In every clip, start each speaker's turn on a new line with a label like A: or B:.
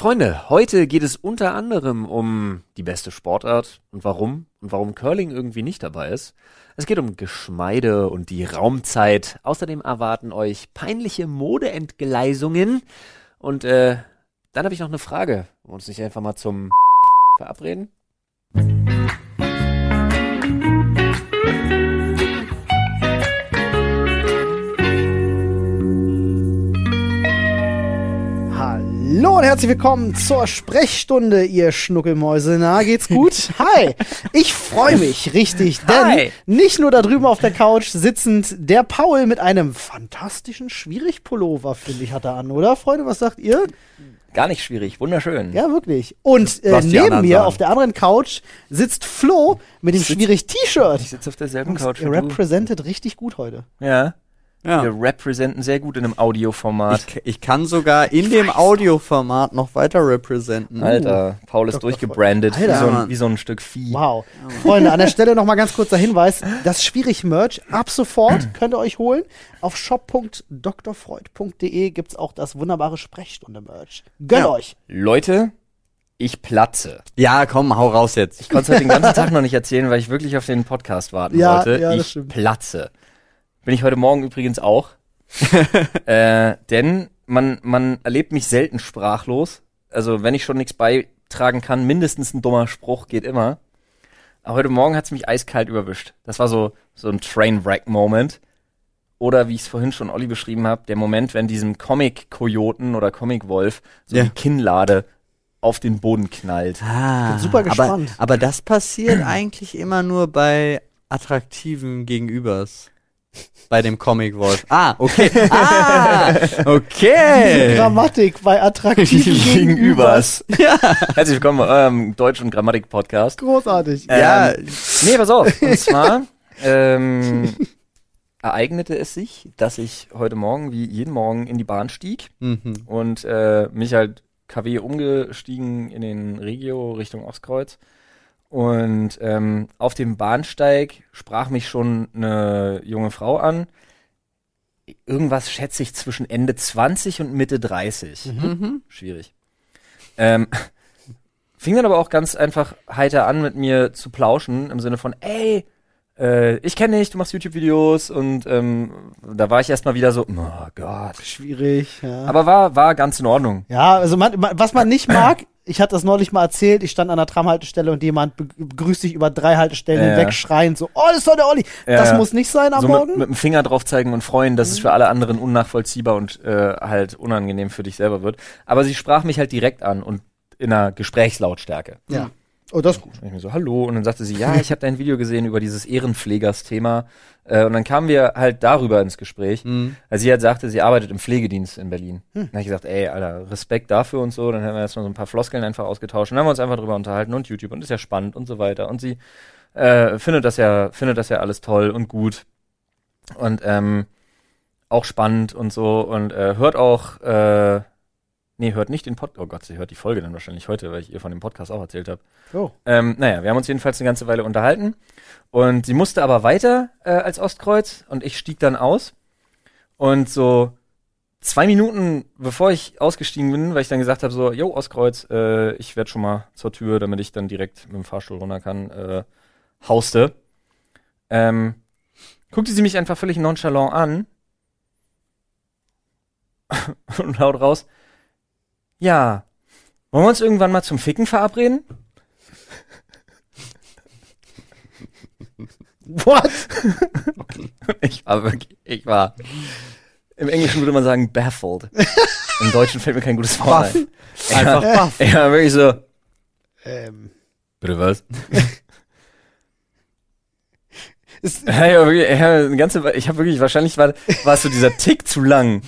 A: Freunde, heute geht es unter anderem um die beste Sportart und warum und warum Curling irgendwie nicht dabei ist. Es geht um Geschmeide und die Raumzeit. Außerdem erwarten euch peinliche Modeentgleisungen. Und äh, dann habe ich noch eine Frage. Wollen wir uns nicht einfach mal zum verabreden?
B: Und herzlich willkommen zur Sprechstunde, ihr Schnuckelmäuse. Na, geht's gut? Hi! Ich freue mich richtig, denn
A: Hi.
B: nicht nur da drüben auf der Couch sitzend der Paul mit einem fantastischen Schwierigpullover, finde ich, hat er an, oder? Freunde, was sagt ihr?
A: Gar nicht schwierig, wunderschön.
B: Ja, wirklich. Und äh, neben mir
C: sagen.
B: auf der anderen Couch sitzt Flo mit dem Schwierig-T-Shirt.
A: Ich sitze auf derselben Couch du.
B: representet richtig gut heute.
A: Ja,
C: Ja.
A: wir representen sehr gut in einem Audioformat.
C: Ich, ich kann sogar in dem Audioformat noch weiter representen.
A: Alter, Paul ist
B: Dr.
A: durchgebrandet, wie,
B: Alter,
A: so ein, wie so ein Stück Vieh.
B: Wow. Freunde, an der Stelle nochmal ganz kurzer Hinweis. Das Schwierig-Merch ab sofort könnt ihr euch holen. Auf shop.drfreud.de gibt's auch das wunderbare Sprechstunde-Merch. Gönnt
C: Ja.
B: euch.
A: Leute, ich platze.
C: Ja, komm, hau raus jetzt.
A: Ich konnte es heute den ganzen Tag noch nicht erzählen, weil ich wirklich auf den Podcast warten
B: Ja,
A: wollte.
B: ja, das
A: ich
B: stimmt.
A: platze. Bin ich heute Morgen übrigens auch. äh, denn man, man erlebt mich selten sprachlos. Also wenn ich schon nichts beitragen kann, mindestens ein dummer Spruch geht immer. Aber heute Morgen hat es mich eiskalt überwischt. Das war so, so ein Trainwreck-Moment. Oder wie ich es vorhin schon Olli beschrieben habe, der Moment, wenn diesem Comic-Kojoten oder Comic-Wolf so
C: Ja.
A: die Kinnlade auf den Boden knallt.
C: Ah,
B: Bin super gespannt.
C: Aber, aber das passiert eigentlich immer nur bei attraktiven Gegenübers. Bei dem Comic Wolf. Ah, okay. Ah, okay.
B: Grammatik bei attraktiven Gegenübers.
A: Ja. Herzlich willkommen bei eurem Deutsch- und Grammatik-Podcast.
B: Großartig.
C: Ja,
A: Ähm, nee, pass auf. Und zwar ähm, ereignete es sich, dass ich heute Morgen, wie jeden Morgen, in die Bahn stieg
C: mhm.
A: und äh, mich halt KW umgestiegen in den Regio Richtung Ostkreuz. Und ähm, auf dem Bahnsteig sprach mich schon eine junge Frau an. Irgendwas schätze ich zwischen Ende 20 und Mitte 30
C: Mhm.
A: schwierig. Ähm, fing dann aber auch ganz einfach heiter an, mit mir zu plauschen, im Sinne von, ey, äh, ich kenne dich, du machst YouTube-Videos und ähm, da war ich erstmal wieder so, oh Gott.
B: Schwierig, ja.
A: Aber war, war ganz in Ordnung.
B: ja, also man, man, was man nicht mag, ich hatte das neulich mal erzählt, ich stand an der Tramhaltestelle und jemand be- begrüßt dich über drei Haltestellen
A: Ja.
B: hinweg schreiend so, oh, das ist doch der Olli.
A: Ja,
B: das muss nicht sein am
A: So
B: Morgen.
A: mit, mit dem Finger drauf zeigen und freuen, dass es für alle anderen unnachvollziehbar und äh, halt unangenehm für dich selber wird. Aber sie sprach mich halt direkt an und in einer Gesprächslautstärke.
B: ja. Oh, das ist gut.
A: Und ich mir so, hallo. Und dann sagte sie, ja, ich habe dein Video gesehen über dieses Ehrenpflegers-Thema. Äh, und dann kamen wir halt darüber ins Gespräch.
C: Mhm.
A: Also sie halt sagte, sie arbeitet im Pflegedienst in Berlin. Dann habe ich gesagt, ey, Alter, Respekt dafür und so. Dann haben wir erstmal so ein paar Floskeln einfach ausgetauscht. Und dann haben wir uns einfach drüber unterhalten und YouTube und ist ja spannend und so weiter. Und sie äh, findet das ja, findet das ja alles toll und gut. Und ähm, auch spannend und so. Und äh, hört auch, äh, nee, hört nicht den Podcast. Oh Gott, sie hört die Folge dann wahrscheinlich heute, weil ich ihr von dem Podcast auch erzählt habe.
B: Oh.
A: Ähm, naja, wir haben uns jedenfalls eine ganze Weile unterhalten. Und sie musste aber weiter äh, als Ostkreuz und ich stieg dann aus. Und so zwei Minuten bevor ich ausgestiegen bin, weil ich dann gesagt habe, so, yo, Ostkreuz, äh, ich werde schon mal zur Tür, damit ich dann direkt mit dem Fahrstuhl runter kann, äh, hauste. Ähm, guckte sie mich einfach völlig nonchalant an und laut raus, ja, wollen wir uns irgendwann mal zum Ficken verabreden?
B: What?
A: Ich war wirklich, ich war. Im Englischen würde man sagen baffled. Im Deutschen fällt mir kein gutes Wort ein.
C: Einfach
A: ja,
C: baff.
A: Ich war wirklich so.
B: Ähm,
A: Bitte was?
B: ist,
A: Ja, ja, wirklich, ja, eine ganze, ich habe wirklich, wahrscheinlich war, war es so dieser Tick zu lang.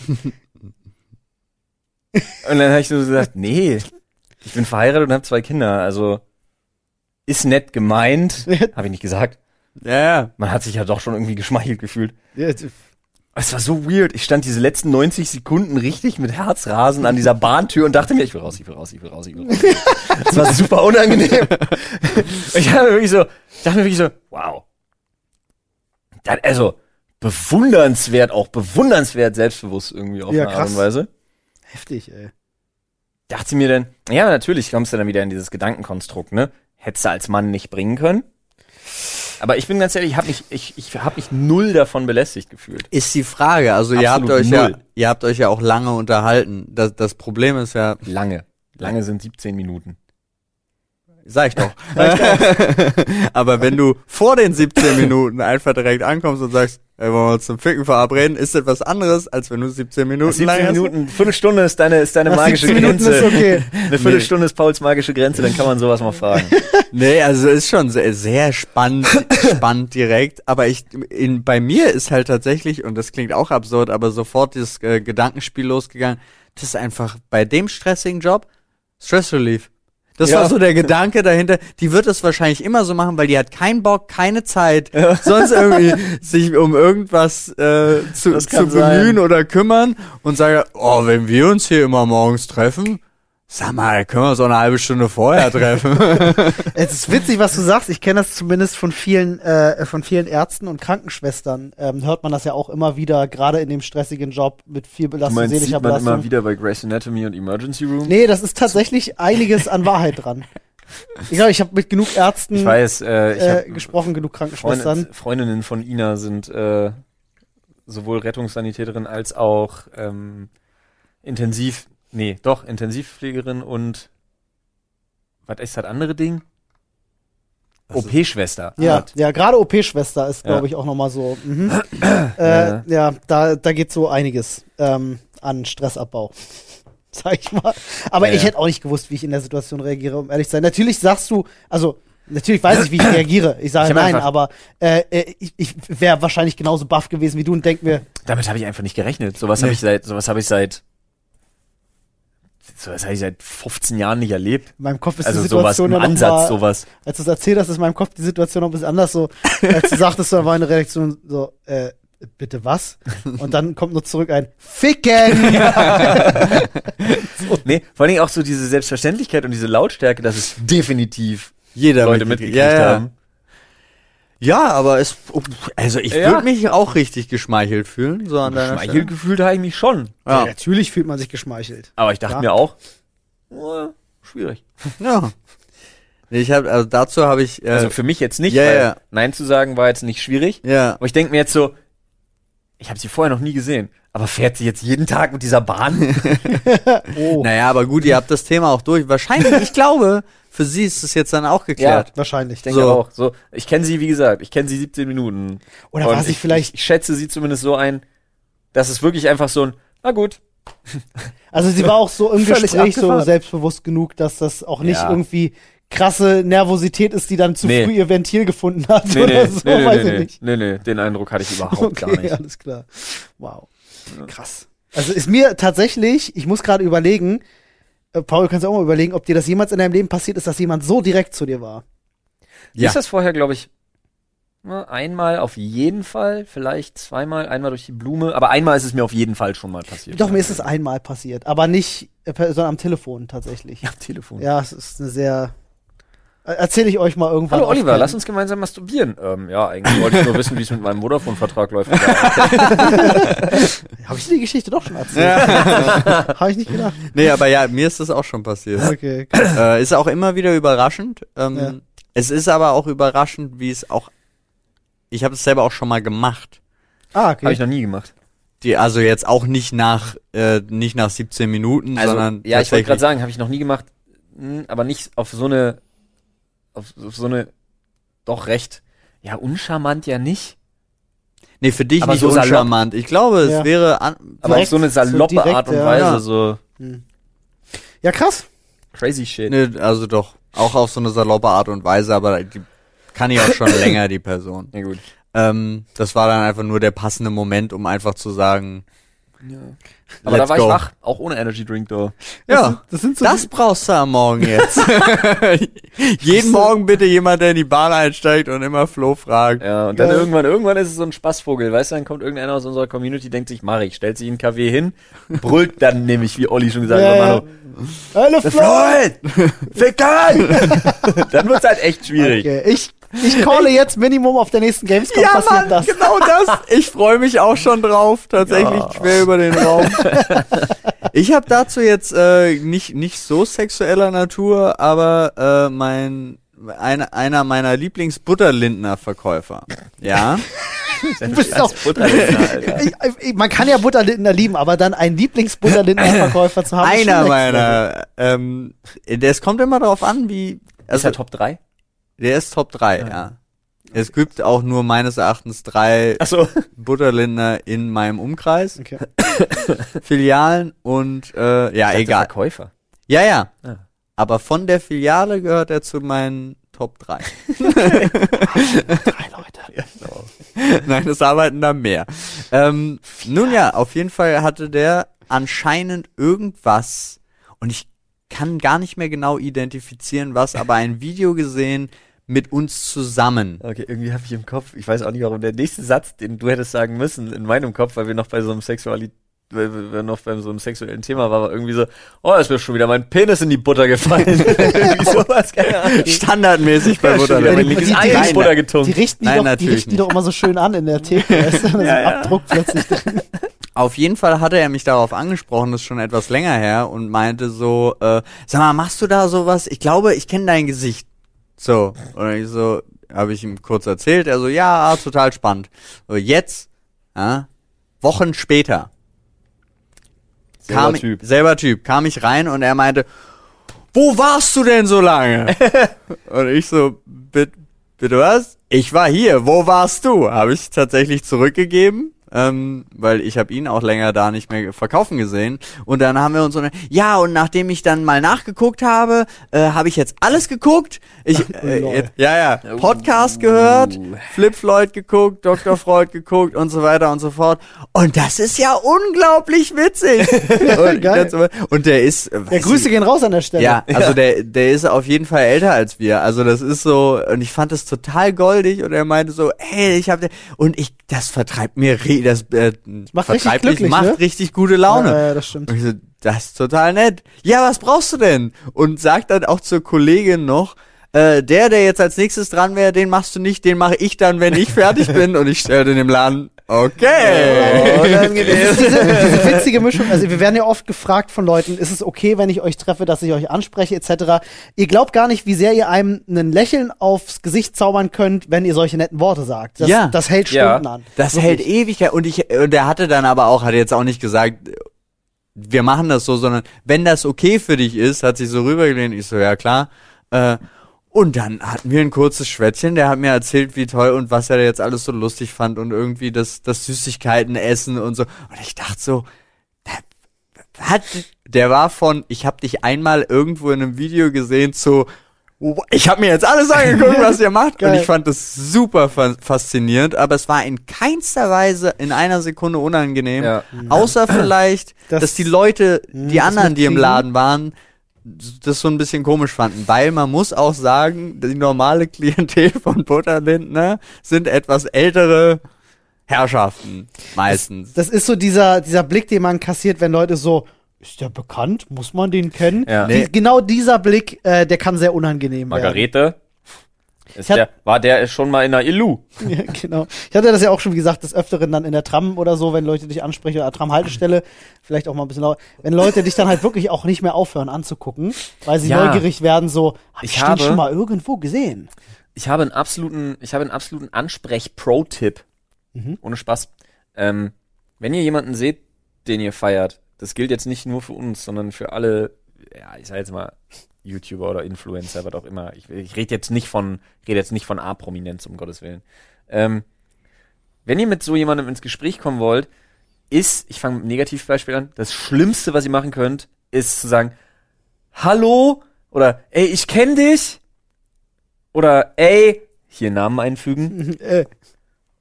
A: Und dann habe ich so gesagt, nee, ich bin verheiratet und habe zwei Kinder, also ist nett gemeint, habe ich nicht gesagt.
C: Ja, ja.
A: Man hat sich ja doch schon irgendwie geschmeichelt gefühlt.
B: ja,
A: Es war so weird. Ich stand diese letzten 90 Sekunden richtig mit Herzrasen an dieser Bahntür und dachte mir, ich will raus, ich will raus, ich will raus, ich will raus. Das war super unangenehm. Ich habe wirklich so, ich dachte mir wirklich so, wow. Das, also, bewundernswert, auch bewundernswert selbstbewusst irgendwie auf
B: Ja,
A: eine Art
B: krass.
A: und Weise.
B: Heftig, ey.
A: dachte sie mir dann, ja, natürlich kommst du dann wieder in dieses Gedankenkonstrukt, ne? Hättest du als Mann nicht bringen können. Aber ich bin ganz ehrlich, ich habe mich, ich, ich hab mich null davon belästigt gefühlt.
C: Ist die Frage. Also ihr habt euch ja, ihr habt euch ja auch lange unterhalten. Das, das Problem ist ja,
A: Lange. Lange sind 17 Minuten.
C: Sag ich doch. Aber wenn du vor den 17 Minuten einfach direkt ankommst und sagst, ey, wollen wir uns zum Ficken verabreden, ist das was anderes, als wenn du 17 Minuten
A: 17
C: lang hast.
A: Minuten, Viertelstunde ist deine, ist deine
B: Nach
A: magische
B: 17 Minuten
A: Grenze.
B: ist okay.
A: Eine Viertelstunde ist Pauls magische Grenze, dann kann man sowas mal fragen.
C: Nee, also ist schon sehr, sehr spannend, spannend direkt. Aber ich, in, bei mir ist halt tatsächlich, und das klingt auch absurd, aber sofort dieses äh, Gedankenspiel losgegangen. Das ist einfach bei dem stressigen Job Stress Relief. Das
A: Ja.
C: war so der Gedanke dahinter. Die wird es wahrscheinlich immer so machen, weil die hat keinen Bock, keine Zeit, sonst irgendwie sich um irgendwas äh, zu, zu bemühen
A: sein.
C: oder kümmern und sage, oh, wenn wir uns hier immer morgens treffen, sag mal, können wir uns auch eine halbe Stunde vorher treffen.
B: Es ist witzig, was du sagst. Ich kenne das zumindest von vielen, äh, von vielen Ärzten und Krankenschwestern. Ähm, hört man das ja auch immer wieder, gerade in dem stressigen Job mit viel
A: Du
B: Belastung,
A: meinst,
B: seelischer
A: sieht man
B: Belastung.
A: immer wieder bei Grey's Anatomy und Emergency Room?
B: Nee, das ist tatsächlich einiges an Wahrheit dran. Ich glaube, ich habe mit genug Ärzten
A: Ich weiß, äh, ich
B: äh, gesprochen, genug Krankenschwestern.
A: Freund, Freundinnen von Ina sind äh, sowohl Rettungssanitäterin als auch ähm, Intensiv, nee, doch, Intensivpflegerin und was ist das andere Ding? OP-Schwester.
B: Ja, ja, gerade OP-Schwester ist, glaube
A: Ja.
B: ich, auch nochmal so. Mhm.
A: Ja.
B: äh, ja, da, da geht so einiges ähm, an Stressabbau. Sag ich mal. Aber
A: Ja,
B: ich hätte auch nicht gewusst, wie ich in der Situation reagiere, um ehrlich zu sein. Natürlich sagst du, also natürlich weiß ich, wie ich reagiere. Ich sage
A: Ich
B: nein, aber äh, äh, ich, ich wäre wahrscheinlich genauso baff gewesen wie du und denk mir,
A: Damit habe ich einfach nicht gerechnet. Sowas
C: Nee.
A: habe ich seit, sowas habe ich seit, sowas habe ich seit 15 Jahren nicht erlebt.
B: in meinem Kopf ist
A: Also
B: die
A: sowas
B: Situation
A: im
B: ja noch
A: Ansatz,
B: mal,
A: sowas.
B: als du es erzählt hast, ist in meinem Kopf die Situation noch ein bisschen anders so. Als du sagtest, da war eine Reaktion so, äh, bitte was? Und dann kommt nur zurück ein Ficken!
A: Nee, vor allen Dingen auch so diese Selbstverständlichkeit und diese Lautstärke, dass es definitiv
C: Jeder
A: Leute
C: mitgekriegt.
A: mitgekriegt
C: ja, ja.
A: haben.
C: Ja, aber es, also ich
A: Ja.
C: würde mich auch richtig geschmeichelt fühlen, so an deiner
A: Schmeichel gefühlt habe ich mich schon.
B: Ja.
C: Ja.
B: natürlich fühlt man sich geschmeichelt.
A: Aber ich dachte
B: Ja.
A: mir auch, oh, schwierig.
C: ja. Ich habe, also dazu habe ich, äh,
A: Also für mich jetzt nicht,
C: ja,
A: weil
C: ja.
A: Nein zu sagen war jetzt nicht schwierig.
C: ja,
A: Aber ich denke mir jetzt so, ich habe sie vorher noch nie gesehen. Aber fährt sie jetzt jeden Tag mit dieser Bahn?
B: Oh,
C: naja, aber gut, ihr habt das Thema auch durch. Wahrscheinlich, ich glaube, für sie ist es jetzt dann auch geklärt.
B: wahrscheinlich.
A: Ich denke
C: So.
A: auch. So, ich kenne sie, wie gesagt, ich kenne sie 17 Minuten.
B: Oder war sie
A: ich,
B: vielleicht,
A: Ich, ich schätze sie zumindest so ein, dass es wirklich einfach so ein, na gut.
B: also sie war auch so im
A: Völlig
B: Gespräch so
A: abgefahren.
B: selbstbewusst genug, dass das auch nicht
A: Ja.
B: irgendwie krasse Nervosität ist, die dann zu
A: Nee.
B: früh ihr Ventil gefunden hat
A: Nee,
B: oder
A: nee,
B: so,
A: nee, nee,
B: weiß
A: nee,
B: ich
A: nee,
B: nicht.
A: nee, nee, den Eindruck hatte ich überhaupt
B: Okay,
A: gar nicht.
B: alles klar. Wow. Krass. Also ist mir tatsächlich, ich muss gerade überlegen, äh, Paul, kannst du auch mal überlegen, ob dir das jemals in deinem Leben passiert ist, dass jemand so direkt zu dir war.
A: Mir Ist das vorher, glaube ich, na, einmal auf jeden Fall, vielleicht zweimal, einmal durch die Blume, aber einmal ist es mir auf jeden Fall schon mal passiert.
B: Doch, mir ist es einmal passiert, aber nicht, äh, sondern am Telefon tatsächlich.
A: Ja, am Telefon.
B: Ja, es ist eine sehr. Äh, Erzähle ich euch mal irgendwann.
A: Hallo Oliver, lass uns gemeinsam masturbieren. Ähm, ja, eigentlich wollte ich nur wissen, wie es mit meinem Vodafone-Vertrag läuft. Ja,
B: Habe ich dir die Geschichte doch schon erzählt? Habe ich nicht gedacht.
C: Nee, aber ja, mir ist das auch schon passiert.
B: Okay.
C: äh, ist auch immer wieder überraschend. Ähm,
B: Ja.
C: Es ist aber auch überraschend, wie es auch. Ich habe es selber auch schon mal gemacht.
B: Ah,
A: Habe ich
B: okay.
A: noch nie gemacht.
C: Die, also jetzt auch nicht nach, äh, nicht nach 17 Minuten,
A: Also,
C: sondern
A: ja, ich wollte gerade sagen, habe ich noch nie gemacht, mh, aber nicht auf so eine, auf, auf so eine, doch recht, ja, uncharmant ja nicht,
C: Nee, für dich
A: aber
C: nicht
A: so
C: so
A: salopp.
C: uncharmant. Ich glaube, es
B: Ja.
C: wäre an,
A: aber auf so eine
B: so
A: saloppe
B: direkt,
A: Art und
B: ja.
A: Weise,
C: Ja.
A: so
B: Hm. Ja, krass.
A: crazy shit.
C: nee, also doch, auch auf so eine saloppe Art und Weise, aber die kann ich auch schon länger, die Person.
A: Ja, gut.
C: Ähm, das war dann einfach nur der passende Moment, um einfach zu sagen,
A: Aber
C: let's
A: da war
C: go.
A: ich wach, auch ohne Energy Drink da.
C: Ja,
B: Das sind so.
C: das brauchst du am Morgen jetzt. Jeden Morgen bitte jemand, der in die Bahn einsteigt und immer Flo fragt.
A: Ja, und dann
B: Geil.
A: irgendwann, irgendwann ist es so ein Spaßvogel, weißt du, dann kommt irgendeiner aus unserer Community, denkt sich, mach ich, stellt sich in den KW hin, brüllt dann nämlich, wie Olli schon gesagt
B: Ja,
A: hat,
B: ja. Hallo, Flo.
A: Floyd! Fickern! dann wird's halt echt schwierig.
B: Okay. Ich, ich calle jetzt Minimum auf der nächsten Gamescom passiert das.
C: genau das. Ich freue mich auch schon drauf, tatsächlich
A: Ja.
C: quer über den Raum. Ich habe dazu jetzt äh, nicht nicht so sexueller Natur, aber äh, mein einer einer meiner Lieblingsbutterlindner Verkäufer. Ja.
B: Du bist ich, man kann ja Butterlindner lieben, aber dann einen Lieblingsbutterlindner Verkäufer zu haben. ist
C: Einer meiner. Ähm, es kommt immer darauf an, wie.
A: ist
C: Also
A: er Top 3?
C: Der ist Top 3, ja. Es gibt auch nur meines Erachtens drei
A: Achso.
C: Butterlindner in meinem Umkreis,
B: Okay.
C: Filialen und äh, ja, egal.
A: Verkäufer.
C: Ja, ja.
A: Ah.
C: Aber von der Filiale gehört er zu meinen Top 3.
B: Drei Leute.
C: Nein, es arbeiten da mehr. Ähm, nun ja, auf jeden Fall hatte der anscheinend irgendwas und ich kann gar nicht mehr genau identifizieren, was, aber ein Video gesehen mit uns zusammen.
A: Okay, irgendwie habe ich im Kopf, ich weiß auch nicht warum, der nächste Satz, den du hättest sagen müssen, in meinem Kopf, weil wir noch bei so einem Sexualität, weil wir noch bei so einem sexuellen Thema waren, war irgendwie so, oh, ist mir schon wieder mein Penis in die Butter gefallen. irgendwie sowas, keine Ahnung.
C: Standardmäßig bei
A: Ja,
C: Butterlinde.
A: mein
B: die- die-
A: in
C: Nein,
A: die Butter
B: Die
A: getunkt.
B: richten die,
C: Nein,
B: doch, die richten die doch immer so schön an in der Theke. Da ist dann so ein
A: Ja, ja.
B: Abdruck plötzlich drin.
C: Auf jeden Fall hatte er mich darauf angesprochen, das ist schon etwas länger her, und meinte so, äh, sag mal, machst du da sowas? Ich glaube, ich kenne dein Gesicht. So. Und ich so, habe ich ihm kurz erzählt, er so, ja, total spannend. So, jetzt, ja, Wochen später,
A: Selber
C: kam,
A: Typ.
C: selber Typ, kam ich rein und er meinte, wo warst du denn so lange? und ich so, bitte, bitte was? Ich war hier, wo warst du? Habe ich tatsächlich zurückgegeben, ähm, weil ich habe ihn auch länger da nicht mehr verkaufen gesehen. Und dann haben wir uns so, eine, ja, und nachdem ich dann mal nachgeguckt habe, äh, habe ich jetzt alles geguckt. Ich, äh, ja, ja, Podcast gehört, Flip Floyd geguckt, Dr. Freud geguckt und so weiter und so fort. Und das ist ja unglaublich witzig. und,
B: Geil.
C: ganz- und der ist, äh,
B: Ja,
C: weiß
B: Grüße
C: ich-
B: gehen raus an der Stelle.
C: ja, also der, der ist auf jeden Fall älter als wir. Also das ist so, und ich fand das total goldig und er meinte so, hey, ich hab, und ich, das vertreibt mir, das äh,
B: Macht richtig
C: vertreibt
B: glücklich,
C: macht
B: ne?
C: richtig gute Laune.
B: Ja, ja, das stimmt.
C: Und ich so, das ist total nett. Ja, was brauchst du denn? Und sagt dann auch zur Kollegin noch, äh, der, der jetzt als nächstes dran wäre, den machst du nicht, den mache ich dann, wenn ich fertig bin. Und ich stelle den im Laden, okay.
B: Das ist diese, diese witzige Mischung. Also wir werden ja oft gefragt von Leuten, ist es okay, wenn ich euch treffe, dass ich euch anspreche, etc. Ihr glaubt gar nicht, wie sehr ihr einem ein Lächeln aufs Gesicht zaubern könnt, wenn ihr solche netten Worte sagt. Das,
C: Ja.
B: das hält
A: Ja.
B: Stunden an.
C: Das
B: Wirklich.
C: hält ewig und ich und er hatte dann aber auch hat jetzt auch nicht gesagt wir machen das so, sondern wenn das okay für dich ist, hat sich so rübergelehnt, ich so ja klar. Äh, und dann hatten wir ein kurzes Schwätzchen, der hat mir erzählt, wie toll und was er jetzt alles so lustig fand und irgendwie das das Süßigkeiten essen und so und ich dachte so der, hat der war von ich habe dich einmal irgendwo in einem Video gesehen zu ich habe mir jetzt alles angeguckt, was ihr macht. Und
B: Geil.
C: ich fand das super fa faszinierend, aber es war in keinster Weise in einer Sekunde unangenehm.
A: Ja.
C: Außer vielleicht,
B: Das-
C: dass die Leute, die
B: das
C: anderen, die im. Laden waren, das so ein bisschen komisch fanden. Weil man muss auch sagen, die normale Klientel von Butterlindner sind etwas ältere Herrschaften. Meistens.
B: Das ist so dieser, dieser Blick, den man kassiert, wenn Leute so, ist der bekannt? Muss man den kennen?
A: Ja.
B: Die,
C: Nee.
B: Genau dieser Blick, äh, der kann sehr unangenehm
A: Margarete. Ist der, war der schon mal in der Illu?
B: Ja, genau. Ich hatte das ja auch schon, wie gesagt, des Öfteren dann in der Tram oder so, wenn Leute dich ansprechen oder Tram-Haltestelle, vielleicht auch mal ein bisschen lauter. Wenn Leute dich dann halt wirklich auch nicht mehr aufhören anzugucken, weil sie
A: Ja.
B: neugierig werden, so, hab ich
A: Ich
B: den
A: habe-
B: schon mal irgendwo gesehen.
A: Ich habe einen absoluten, ich habe einen absoluten Ansprech-Pro-Tipp.
B: Mhm.
A: Ohne Spaß. Ähm, wenn ihr jemanden seht, den ihr feiert, das gilt jetzt nicht nur für uns, sondern für alle, ja, ich sag jetzt mal, YouTuber oder Influencer, was auch immer. Ich, ich rede jetzt nicht von, rede jetzt nicht von A-Prominenz, um Gottes Willen. Ähm, wenn ihr mit so jemandem ins Gespräch kommen wollt, ist, ich fange mit einem Negativbeispiel an, das Schlimmste, was ihr machen könnt, ist zu sagen, hallo oder ey, ich kenn dich oder ey, hier Namen einfügen
B: äh,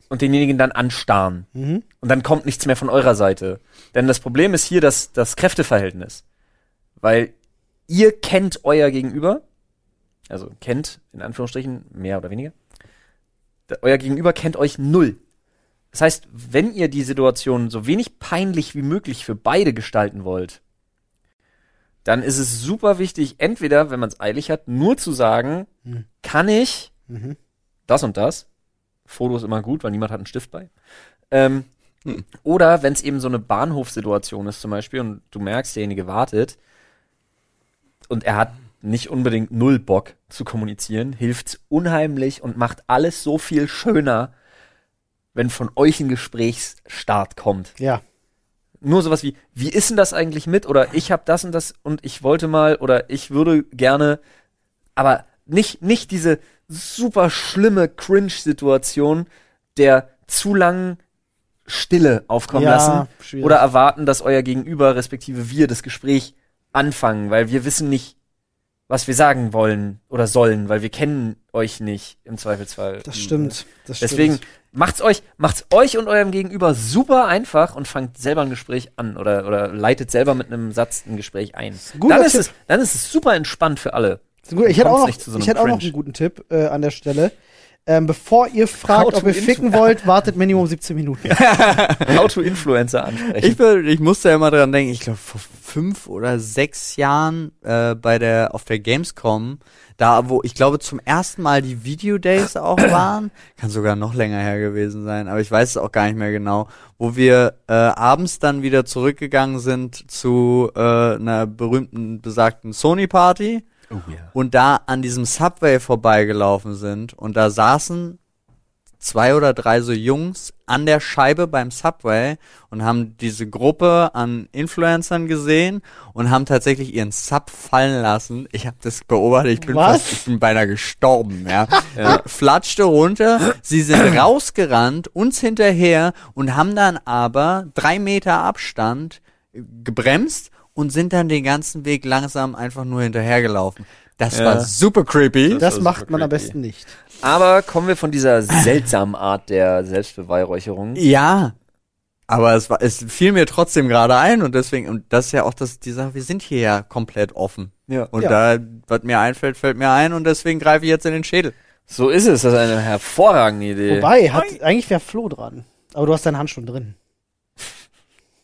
A: und denjenigen dann anstarren.
B: mhm.
A: Und dann kommt nichts mehr von eurer Seite. Denn das Problem ist hier das, das Kräfteverhältnis. Weil ihr kennt euer Gegenüber, also kennt, in Anführungsstrichen, mehr oder weniger. Euer Gegenüber kennt euch null. Das heißt, wenn ihr die Situation so wenig peinlich wie möglich für beide gestalten wollt, dann ist es super wichtig, entweder, wenn man es eilig hat, nur zu sagen,
B: Hm.
A: kann ich
B: Mhm.
A: das und das. Foto ist immer gut, weil niemand hat einen Stift bei. Ähm, Oder wenn es eben so eine Bahnhofssituation ist zum Beispiel und du merkst, derjenige wartet und er hat nicht unbedingt null Bock zu kommunizieren, hilft's unheimlich und macht alles so viel schöner, wenn von euch ein Gesprächsstart kommt.
B: Ja.
A: Nur sowas wie, wie ist denn das eigentlich mit? Oder ich habe das und das und ich wollte mal oder ich würde gerne, aber nicht, nicht diese super schlimme Cringe-Situation der zu langen Stille aufkommen
B: Ja,
A: lassen
B: schwierig.
A: oder erwarten, dass euer Gegenüber, respektive wir, das Gespräch anfangen, weil wir wissen nicht, was wir sagen wollen oder sollen, weil wir kennen euch nicht im Zweifelsfall.
B: Das stimmt. Das
A: Deswegen
B: stimmt.
A: macht's euch, macht's euch und eurem Gegenüber super einfach und fangt selber ein Gespräch an oder, oder leitet selber mit einem Satz ein Gespräch ein. Dann ist,
B: Tipp.
A: es, dann ist es super entspannt für alle.
B: Gut. Ich hätte auch noch,
A: so
B: ich hätte auch noch einen guten Tipp äh, an der Stelle. Ähm, bevor ihr fragt, ob ihr ficken wollt, wartet Minimum 17 Minuten.
A: Auto-Influencer ansprechen.
C: Ich, bin, ich musste ja immer dran denken, ich glaube vor fünf oder sechs Jahren äh, bei der auf der Gamescom, da wo ich glaube zum ersten Mal die Video Days auch waren, kann sogar noch länger her gewesen sein, aber ich weiß es auch gar nicht mehr genau, wo wir äh, abends dann wieder zurückgegangen sind zu äh, einer berühmten besagten Sony Party
A: oh, ja.
C: und da an diesem Subway vorbeigelaufen sind und da saßen zwei oder drei so Jungs an der Scheibe beim Subway und haben diese Gruppe an Influencern gesehen und haben tatsächlich ihren Sub fallen lassen. Ich habe das beobachtet, ich bin
B: Was?
C: fast, ich bin beinahe gestorben, ja. ja. Flatschte runter, sie sind rausgerannt, uns hinterher und haben dann aber drei Meter Abstand gebremst und sind dann den ganzen Weg langsam einfach nur hinterhergelaufen. Das
A: Ja.
C: war super creepy.
B: Das
A: war
B: macht man am
A: creepy.
B: besten nicht.
A: Aber kommen wir von dieser seltsamen Art der Selbstbeweihräucherung.
C: Ja. Aber es war, es fiel mir trotzdem gerade ein und deswegen, und das ist ja auch das, die Sache, wir sind hier ja komplett offen.
A: Ja.
C: Und
B: Ja.
C: da, was mir einfällt, fällt mir ein und deswegen greife ich jetzt in den Schädel.
A: So ist es. Das ist eine hervorragende Idee.
B: Wobei, hat, eigentlich wäre Flo dran. Aber du hast deine Hand schon drin.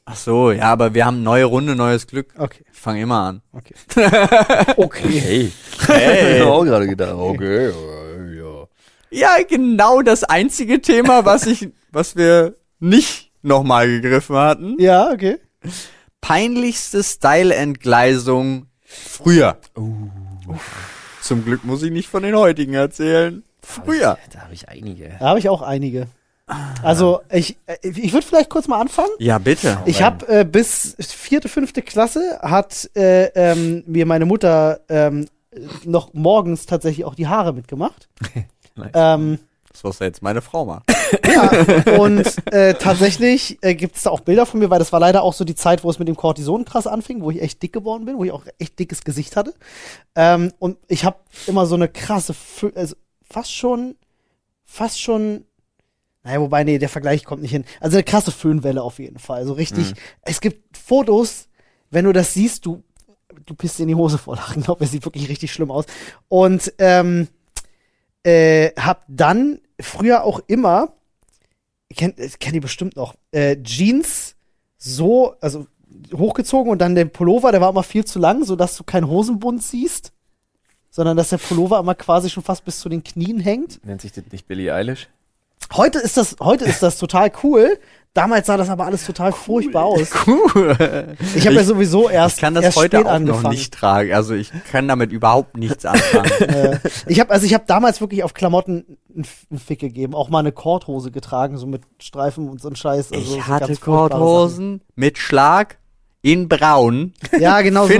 C: Ach so, ja, aber wir haben neue Runde, neues Glück.
B: Okay,
C: Ich fange immer an.
B: okay. okay.
A: Hey.
C: Hey.
A: ich hab auch gerade gedacht. Okay, ja.
C: Ja, genau das einzige Thema, was ich, was wir nicht nochmal gegriffen hatten.
B: Ja, okay.
C: Peinlichste Style-Entgleisung früher. Zum Glück muss ich nicht von den heutigen erzählen. Früher.
A: Da habe ich einige.
B: Da habe ich auch einige. Also, ich, äh, ich würde vielleicht kurz mal anfangen.
C: Ja, bitte.
B: Ich habe äh, bis vierte, fünfte Klasse hat äh, ähm, mir meine Mutter ähm, noch morgens tatsächlich auch die Haare mitgemacht.
A: Nice.
B: Ähm,
C: Das, was jetzt meine Frau macht.
B: ja, und äh, tatsächlich äh, gibt es da auch Bilder von mir, weil das war leider auch so die Zeit, wo es mit dem Cortison krass anfing, wo ich echt dick geworden bin, wo ich auch echt dickes Gesicht hatte. Ähm, und ich habe immer so eine krasse, also fast schon, fast schon, naja, wobei, nee, der Vergleich kommt nicht hin. Also eine krasse Föhnwelle auf jeden Fall. Also richtig, es gibt Fotos, wenn du das siehst, du, du pisst dir in die Hose vor Lachen, glaub, es sieht wirklich richtig schlimm aus. Und ähm, äh, hab dann früher auch immer, kennt, das kennt ihr bestimmt noch, äh, Jeans so, also hochgezogen und dann der Pullover, der war immer viel zu lang, sodass du keinen Hosenbund siehst, sondern dass der Pullover immer quasi schon fast bis zu den Knien hängt.
A: Nennt sich das nicht Billie Eilish?
B: Heute ist das, heute ist das total cool. Damals sah das aber alles total furchtbar aus.
C: Cool.
B: Ich habe ja sowieso erst,
C: Ich kann das
B: erst
C: heute auch
B: angefangen.
C: noch nicht tragen. Also ich kann damit überhaupt nichts anfangen.
B: äh, ich habe also ich habe damals wirklich auf Klamotten einen Fick gegeben, auch mal eine Korthose getragen, so mit Streifen und so ein Scheiß. Also so
C: ich hatte Korthosen mit Schlag in Braun.
B: Ja, genau sowas.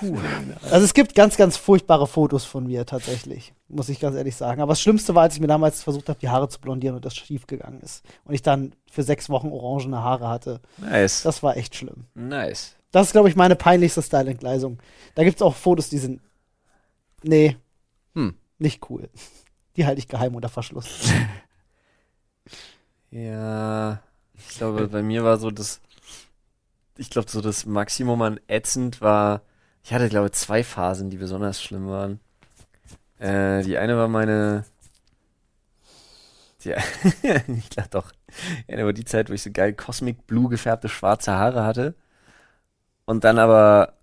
C: Phänomenal.
B: Also es gibt ganz, ganz furchtbare Fotos von mir tatsächlich, muss ich ganz ehrlich sagen. Aber das Schlimmste war, als ich mir damals versucht habe, die Haare zu blondieren und das schief gegangen ist. Und ich dann für sechs Wochen orangene Haare hatte.
A: Nice.
B: Das war echt schlimm.
A: nice.
B: Das ist, glaube ich, meine peinlichste Style-Entgleisung. Da gibt's auch Fotos, die sind. Nee.
C: Hm.
B: Nicht cool. Die halte ich geheim unter Verschluss.
A: Ja, ich glaube, bei mir war so das, ich glaube, so das Maximum an ätzend war, ich hatte, glaube ich, zwei Phasen, die besonders schlimm waren. Äh, die eine war meine, die, ich glaube doch, die eine war die Zeit, wo ich so geil Cosmic Blue gefärbte schwarze Haare hatte. Und dann aber,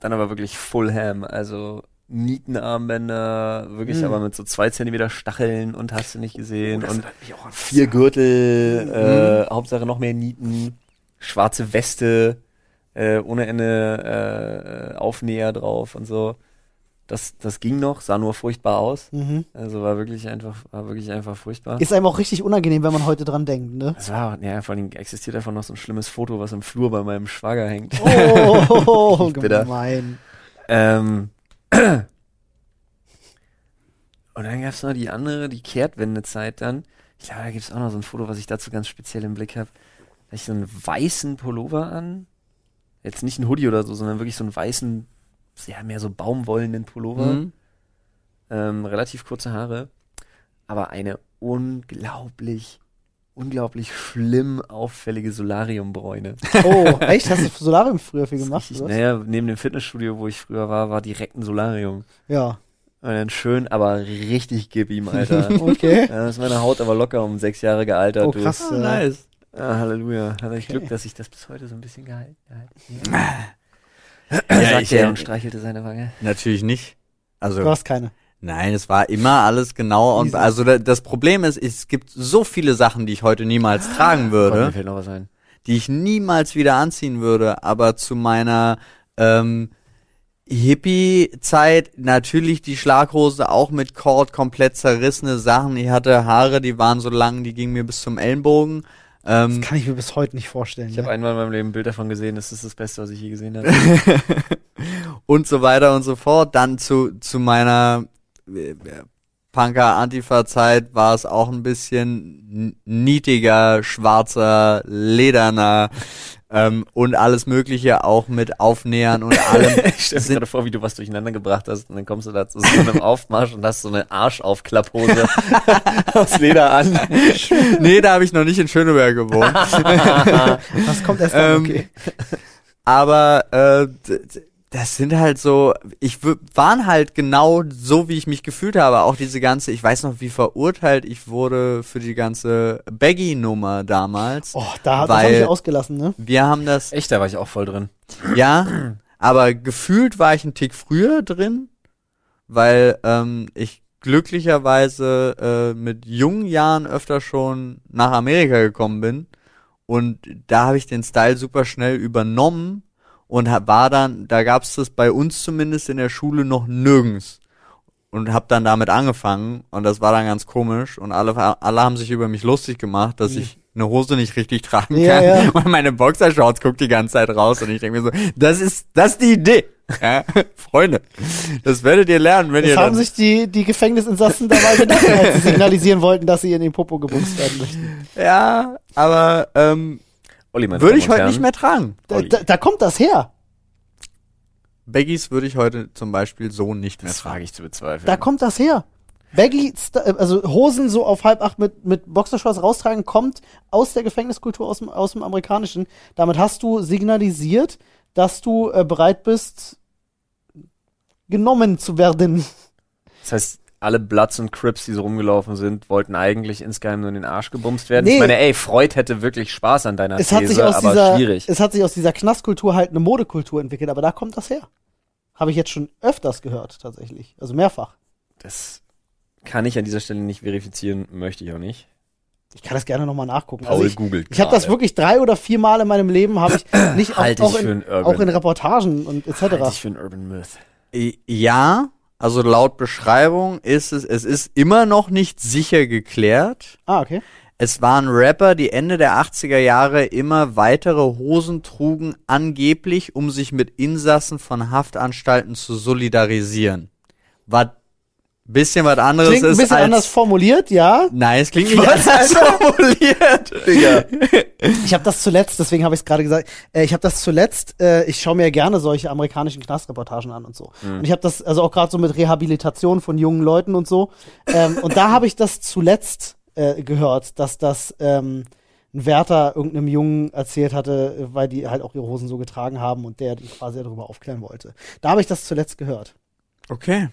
A: dann aber wirklich Full Ham, also Nietenarmbänder, wirklich
B: Mhm.
A: aber mit so zwei Zentimeter Stacheln und hast du nicht gesehen. und
B: mich auch an
A: vier Gürtel, äh, Hauptsache noch mehr Nieten, schwarze Weste, äh, ohne Ende äh, Aufnäher drauf und so. Das, das ging noch, sah nur furchtbar aus.
B: Mhm.
A: Also war wirklich einfach, war wirklich einfach furchtbar.
B: Ist einem auch richtig unangenehm, wenn man heute dran denkt, ne?
A: Es war, ja, vor allem existiert einfach noch so ein schlimmes Foto, was im Flur bei meinem Schwager hängt.
B: Oh, gemein.
A: Ähm, und dann gab's noch die andere, die Kehrtwendezeit dann. Ich glaube, da gibt's auch noch so ein Foto, was ich dazu ganz speziell im Blick habe. Hab ich so einen weißen Pullover an. Jetzt nicht ein Hoodie oder so, sondern wirklich so einen weißen, ja, mehr so baumwollenen Pullover.
C: Mhm.
A: Ähm, relativ kurze Haare. Aber eine unglaublich, unglaublich schlimm auffällige Solariumbräune.
B: Oh, echt? Hast du Solarium früher viel gemacht?
A: Richtig, naja, neben dem Fitnessstudio, wo ich früher war, war direkt ein Solarium.
B: Ja.
A: Und dann schön, aber richtig gib ihm, Alter.
B: Okay.
A: ja, ist meine Haut aber locker um sechs Jahre gealtert.
B: Oh,
A: du.
B: krass.
C: Ah,
B: äh,
C: nice.
A: Ah, Halleluja. Hatte ich
B: Okay.
A: Glück, dass ich das bis heute so ein bisschen gehalten habe.
C: Ja,
A: sagte er und streichelte seine Wange.
C: Natürlich nicht. Also,
B: Du hast keine.
C: nein, es war immer alles genau. Und also da, das Problem ist, es gibt so viele Sachen, die ich heute niemals tragen
A: Gott,
C: würde.
A: mir fällt noch was ein.
C: die ich niemals wieder anziehen würde, aber zu meiner ähm, Hippie-Zeit natürlich die Schlaghose auch mit Cord, komplett zerrissene Sachen. Ich hatte Haare, die waren so lang, die gingen mir bis zum Ellenbogen. Ähm,
B: Das kann ich mir bis heute nicht vorstellen.
A: Ich habe
B: ne?
A: einmal in meinem Leben ein Bild davon gesehen, das ist das Beste, was ich je gesehen habe.
C: und so weiter und so fort. Dann zu, zu meiner äh, Punker-Antifa-Zeit war es auch ein bisschen n- nietiger, schwarzer, lederner ähm, und alles mögliche auch mit Aufnähern und allem.
A: Ich stell mir gerade vor, wie du was durcheinander gebracht hast und dann kommst du da zu so einem Aufmarsch und hast so eine Arschaufklapphose aus Leder an.
C: nee, da habe ich noch nicht in Schöneberg gewohnt.
B: Das kommt erst dann,
C: Ähm,
B: okay.
C: Aber äh, das sind halt so, ich waren halt genau so, wie ich mich gefühlt habe. Auch diese ganze, ich weiß noch, wie verurteilt ich wurde für die ganze Baggy-Nummer damals.
B: Oh, da, habe ich ausgelassen, ne?
C: Wir haben das,
A: Echt, da war ich auch voll drin.
C: ja, aber gefühlt war ich einen Tick früher drin, weil ähm, ich glücklicherweise äh, mit jungen Jahren öfter schon nach Amerika gekommen bin und da habe ich den Style super schnell übernommen und war dann, da gab es das bei uns zumindest in der Schule noch nirgends und habe dann damit angefangen und das war dann ganz komisch und alle alle haben sich über mich lustig gemacht, dass
B: Mhm.
C: ich eine Hose nicht richtig tragen
B: Ja,
C: kann
B: ja.
C: und meine Boxershorts guckt die ganze Zeit raus und ich denke mir so, das ist das ist die Idee. Ja, Freunde, das werdet ihr lernen, wenn
B: Das
C: ihr
B: haben
C: dann
B: sich die, die Gefängnisinsassen dabei gedacht, als sie signalisieren wollten, dass sie in den Popo gebumst werden möchten.
C: Ja, aber ähm,
A: Olli, meine
C: würde
A: Damen
C: ich heute
A: Herren.
C: nicht mehr tragen.
B: Da, da, da kommt das her.
C: Baggies würde ich heute zum Beispiel so nicht mehr
A: Das
C: tragen.
A: ich zu bezweifeln.
B: Da kommt das her. Baggy, äh, also Hosen so auf halb acht mit, mit Boxershorts raustragen, kommt aus der Gefängniskultur, aus dem, aus dem Amerikanischen. Damit hast du signalisiert, dass du äh, bereit bist, genommen zu werden.
A: Das heißt, alle Bloods und Crips, die so rumgelaufen sind, wollten eigentlich insgeheim nur in den Arsch gebumst werden.
B: Nee.
A: Ich meine, ey, Freud hätte wirklich Spaß an deiner
B: Es
A: These,
B: hat, sich aus
A: aber
B: dieser,
A: schwierig.
B: es hat sich aus dieser Knastkultur halt eine Modekultur entwickelt, aber da kommt das her. Habe ich jetzt schon öfters gehört, tatsächlich. Also mehrfach.
A: Das kann ich an dieser Stelle nicht verifizieren, möchte ich auch nicht.
B: Ich kann das gerne nochmal nachgucken.
A: Paul
B: also ich
A: googelt
B: ich habe das wirklich drei oder vier Mal in meinem Leben, habe ich nicht auch,
A: Halte
B: auch,
A: ich für
B: in,
A: ein Urban.
B: auch in Reportagen und etc.
A: Halte ich für ein Urban Myth.
C: Ja, also laut Beschreibung ist es, es ist immer noch nicht sicher geklärt.
B: Ah, okay.
C: Es waren Rapper, die Ende der 80er Jahre immer weitere Hosen trugen, angeblich, um sich mit Insassen von Haftanstalten zu solidarisieren. Was bisschen was anderes
B: Klingt ein
C: ist
B: bisschen
C: als
B: anders formuliert, ja.
C: Nein, es klingt nicht anders formuliert.
A: Digga.
B: Ich habe das zuletzt, deswegen habe ich es gerade gesagt, äh, ich habe das zuletzt, äh, ich schaue mir ja gerne solche amerikanischen Knastreportagen an und so. Und ich habe das, also auch gerade so mit Rehabilitation von jungen Leuten und so. Ähm, und da habe ich das zuletzt äh, gehört, dass das ähm, ein Wärter irgendeinem Jungen erzählt hatte, weil die halt auch ihre Hosen so getragen haben und der die quasi darüber aufklären wollte. Da habe ich das zuletzt gehört.
C: Okay.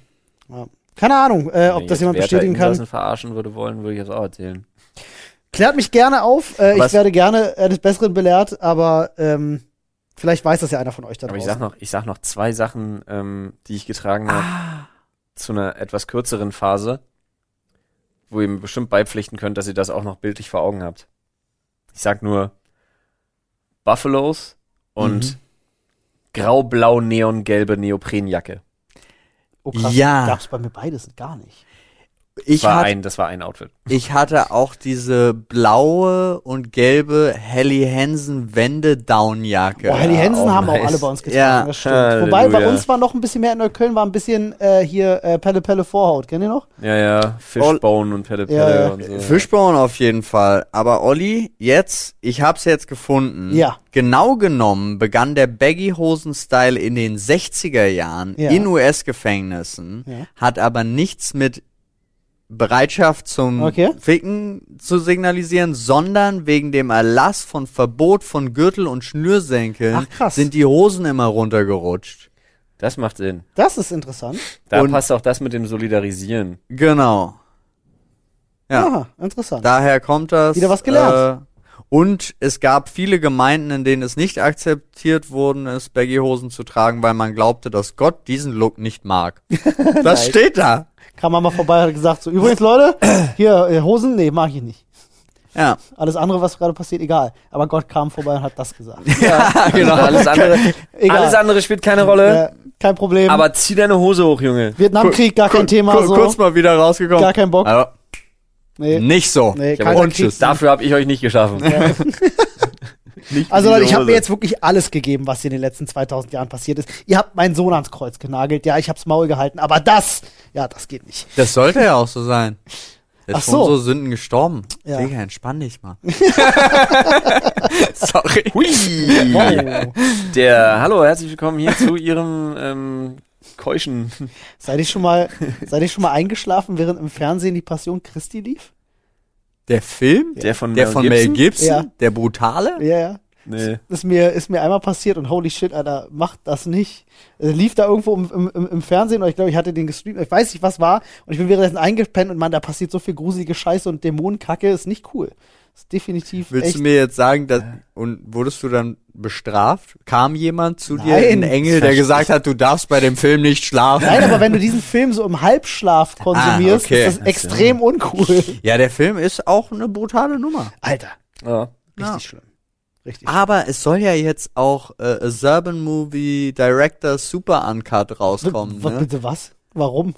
B: Ja. Keine Ahnung, äh, ob
A: Wenn
B: das
A: ich
B: jemand bestätigen kann.
A: Wärterinsassen verarschen würde wollen, würde ich das auch erzählen.
B: Klärt mich gerne auf. Äh, ich werde gerne eines Besseren belehrt, aber ähm, vielleicht weiß das ja einer von euch da
A: Aber
B: draußen.
A: ich sag noch, ich sag noch zwei Sachen, ähm, die ich getragen habe. zu einer etwas kürzeren Phase, wo ihr mir bestimmt beipflichten könnt, dass ihr das auch noch bildlich vor Augen habt. Ich sag nur Buffalos und
C: Mhm.
A: grau-blau-neongelbe Neoprenjacke.
B: Oh krass,
C: Ja.
B: gab's bei mir beides gar nicht.
C: Ich,
A: war
C: hat,
A: ein, das war ein Outfit.
C: ich hatte auch diese blaue und gelbe Helly Hansen Wende-Downjacke.
B: Boah, Helly Hansen
A: oh,
B: haben auch
A: nice.
B: alle bei uns getragen,
C: Ja.
B: das stimmt. Wobei bei uns war noch ein bisschen mehr in Neukölln, war ein bisschen äh, hier äh, Pelle Pelle Vorhaut. Kennt ihr noch?
A: Ja, ja, Fishbone und Pelle
B: Ja,
A: Pelle
B: ja.
A: und so.
C: Fischbone auf jeden Fall. Aber Olli, jetzt, ich hab's jetzt gefunden.
B: Ja.
C: Genau genommen begann der Baggy-Hosen-Style in den 60er Jahren
B: Ja.
C: in US-Gefängnissen,
B: Ja.
C: hat aber nichts mit Bereitschaft zum
B: Okay.
C: Ficken zu signalisieren, sondern wegen dem Erlass von Verbot von Gürtel und Schnürsenkeln
B: Ach,
C: sind die Hosen immer runtergerutscht.
A: Das macht Sinn.
B: Das ist interessant.
A: Da
C: Und-
A: passt auch das mit dem Solidarisieren.
C: Genau. Ja.
B: Aha, interessant.
C: Daher kommt das.
B: Wieder was gelernt.
C: Und es gab viele Gemeinden, in denen es nicht akzeptiert worden ist, Baggy-Hosen zu tragen, weil man glaubte, dass Gott diesen Look nicht mag. das
B: Nice.
C: steht da.
B: Kam man mal vorbei und hat gesagt, so übrigens Leute, hier äh, Hosen, nee, mag ich nicht.
C: Ja,
B: Alles andere, was gerade passiert, egal. Aber Gott kam vorbei und hat das gesagt.
A: Ja, genau. Alles andere,
B: Egal.
A: alles andere spielt keine Rolle.
B: Äh, kein Problem.
A: Aber zieh deine Hose hoch, Junge.
B: Vietnamkrieg, gar kein Thema.
C: Kur-
B: So.
C: kurz mal wieder rausgekommen.
B: Gar kein Bock.
C: Aber
B: Nee,
C: nicht so.
B: nee,
A: Ich
B: keiner
C: und.
A: Dafür habe ich euch nicht geschaffen. Nicht
B: Also Leute, ich habe mir jetzt wirklich alles gegeben, was hier in den letzten 2000 Jahren passiert ist. Ihr habt meinen Sohn ans Kreuz genagelt. Ja, ich hab's Maul gehalten. Aber das, ja, das geht nicht.
C: Das sollte ja auch so sein. Er
B: Ach so.
C: so Sünden gestorben.
B: Ja.
C: Digga, entspann dich mal. Sorry.
A: Hui.
B: Wow.
A: Der, hallo, herzlich willkommen hier zu Ihrem ähm, keuschen.
B: seid ihr schon mal, seid ihr schon mal eingeschlafen, während im Fernsehen die Passion Christi lief?
C: Der Film?
A: Der von
C: Der
A: Mel
C: von
A: Gibson?
C: Mel Gibson?
B: Ja.
C: Der Brutale?
B: Ja, ja.
A: Nee.
B: Ist mir, ist mir einmal passiert und holy shit, Alter, macht das nicht. Äh, lief da irgendwo im, im, im- im Fernsehen und ich glaube, ich hatte den gestreamt, ich weiß nicht, was war und ich bin währenddessen eingepennt und man, da passiert so viel gruselige Scheiße und Dämonenkacke, ist nicht cool. Ist definitiv
C: Willst
B: echt.
C: du mir jetzt sagen, dass, und wurdest du dann bestraft? Kam jemand zu dir,
B: Nein.
C: ein Engel, der gesagt hat, du darfst bei dem Film nicht schlafen?
B: Nein, aber wenn du diesen Film so im Halbschlaf konsumierst,
C: Ah, okay.
B: ist das extrem uncool.
C: Ja, der Film ist auch eine brutale Nummer.
B: Alter,
A: Ja.
B: richtig
C: Ja.
B: schlimm. Richtig.
C: Aber es soll ja jetzt auch äh, a Urban Movie Director Super Uncut rauskommen.
B: was,
C: Ne?
B: bitte was? Warum?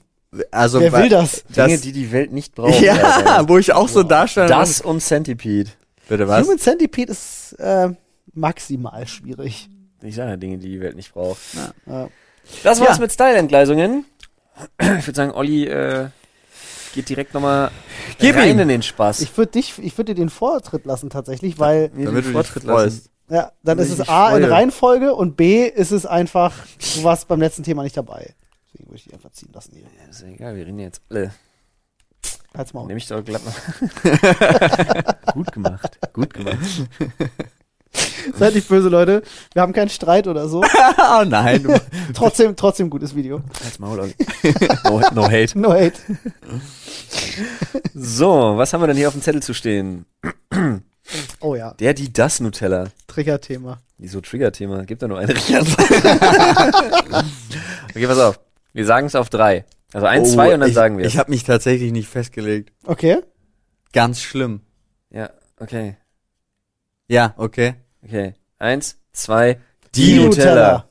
C: Also
B: Wer will das?
A: Dinge,
C: Das-
A: die die Welt nicht braucht.
C: Ja,
A: Alter.
C: wo ich auch so darstelle.
A: Das und Centipede.
C: Bitte was?
B: Human Centipede ist äh, maximal schwierig.
A: Ich sage ja Dinge, die die Welt nicht braucht.
B: Ja.
A: Das war's
C: Ja.
A: mit Style-Entgleisungen. Ich würde sagen, Olli äh, geht direkt nochmal
C: Gib
A: rein
C: ihm.
A: in den Spaß.
B: Ich würde dich, ich würde dir den Vortritt lassen tatsächlich, weil
A: Mir
C: Damit
A: den
C: du dich
A: Vortritt
C: freust.
B: ja, dann ist es A in
A: freue.
B: Reihenfolge und B ist es einfach, du warst beim letzten Thema nicht dabei. Deswegen würde ich dich einfach ziehen lassen hier.
A: Ja, ist ja egal, wir reden jetzt alle.
B: Halt's mal.
A: Nehme ich doch glatt noch. gut gemacht, gut gemacht.
B: Seid nicht böse, Leute. Wir haben keinen Streit oder so.
C: oh nein.
B: Trotzdem, trotzdem gutes Video.
A: Als Maul. No, no hate.
B: No hate.
A: So, was haben wir denn hier auf dem Zettel zu stehen?
B: Oh ja,
A: Der, die, das Nutella.
B: Trigger-Thema.
A: Wieso Trigger-Thema? Gibt da nur eine Antwort. okay, pass auf. Wir sagen es auf drei. Also eins,
C: Oh,
A: zwei und dann
C: ich,
A: sagen wir
C: Ich habe mich tatsächlich nicht festgelegt.
B: Okay.
C: Ganz schlimm.
A: Ja, okay.
C: Ja, okay.
A: Okay. Eins, zwei,
B: Die
A: die,
B: Nutella.
A: Nutella.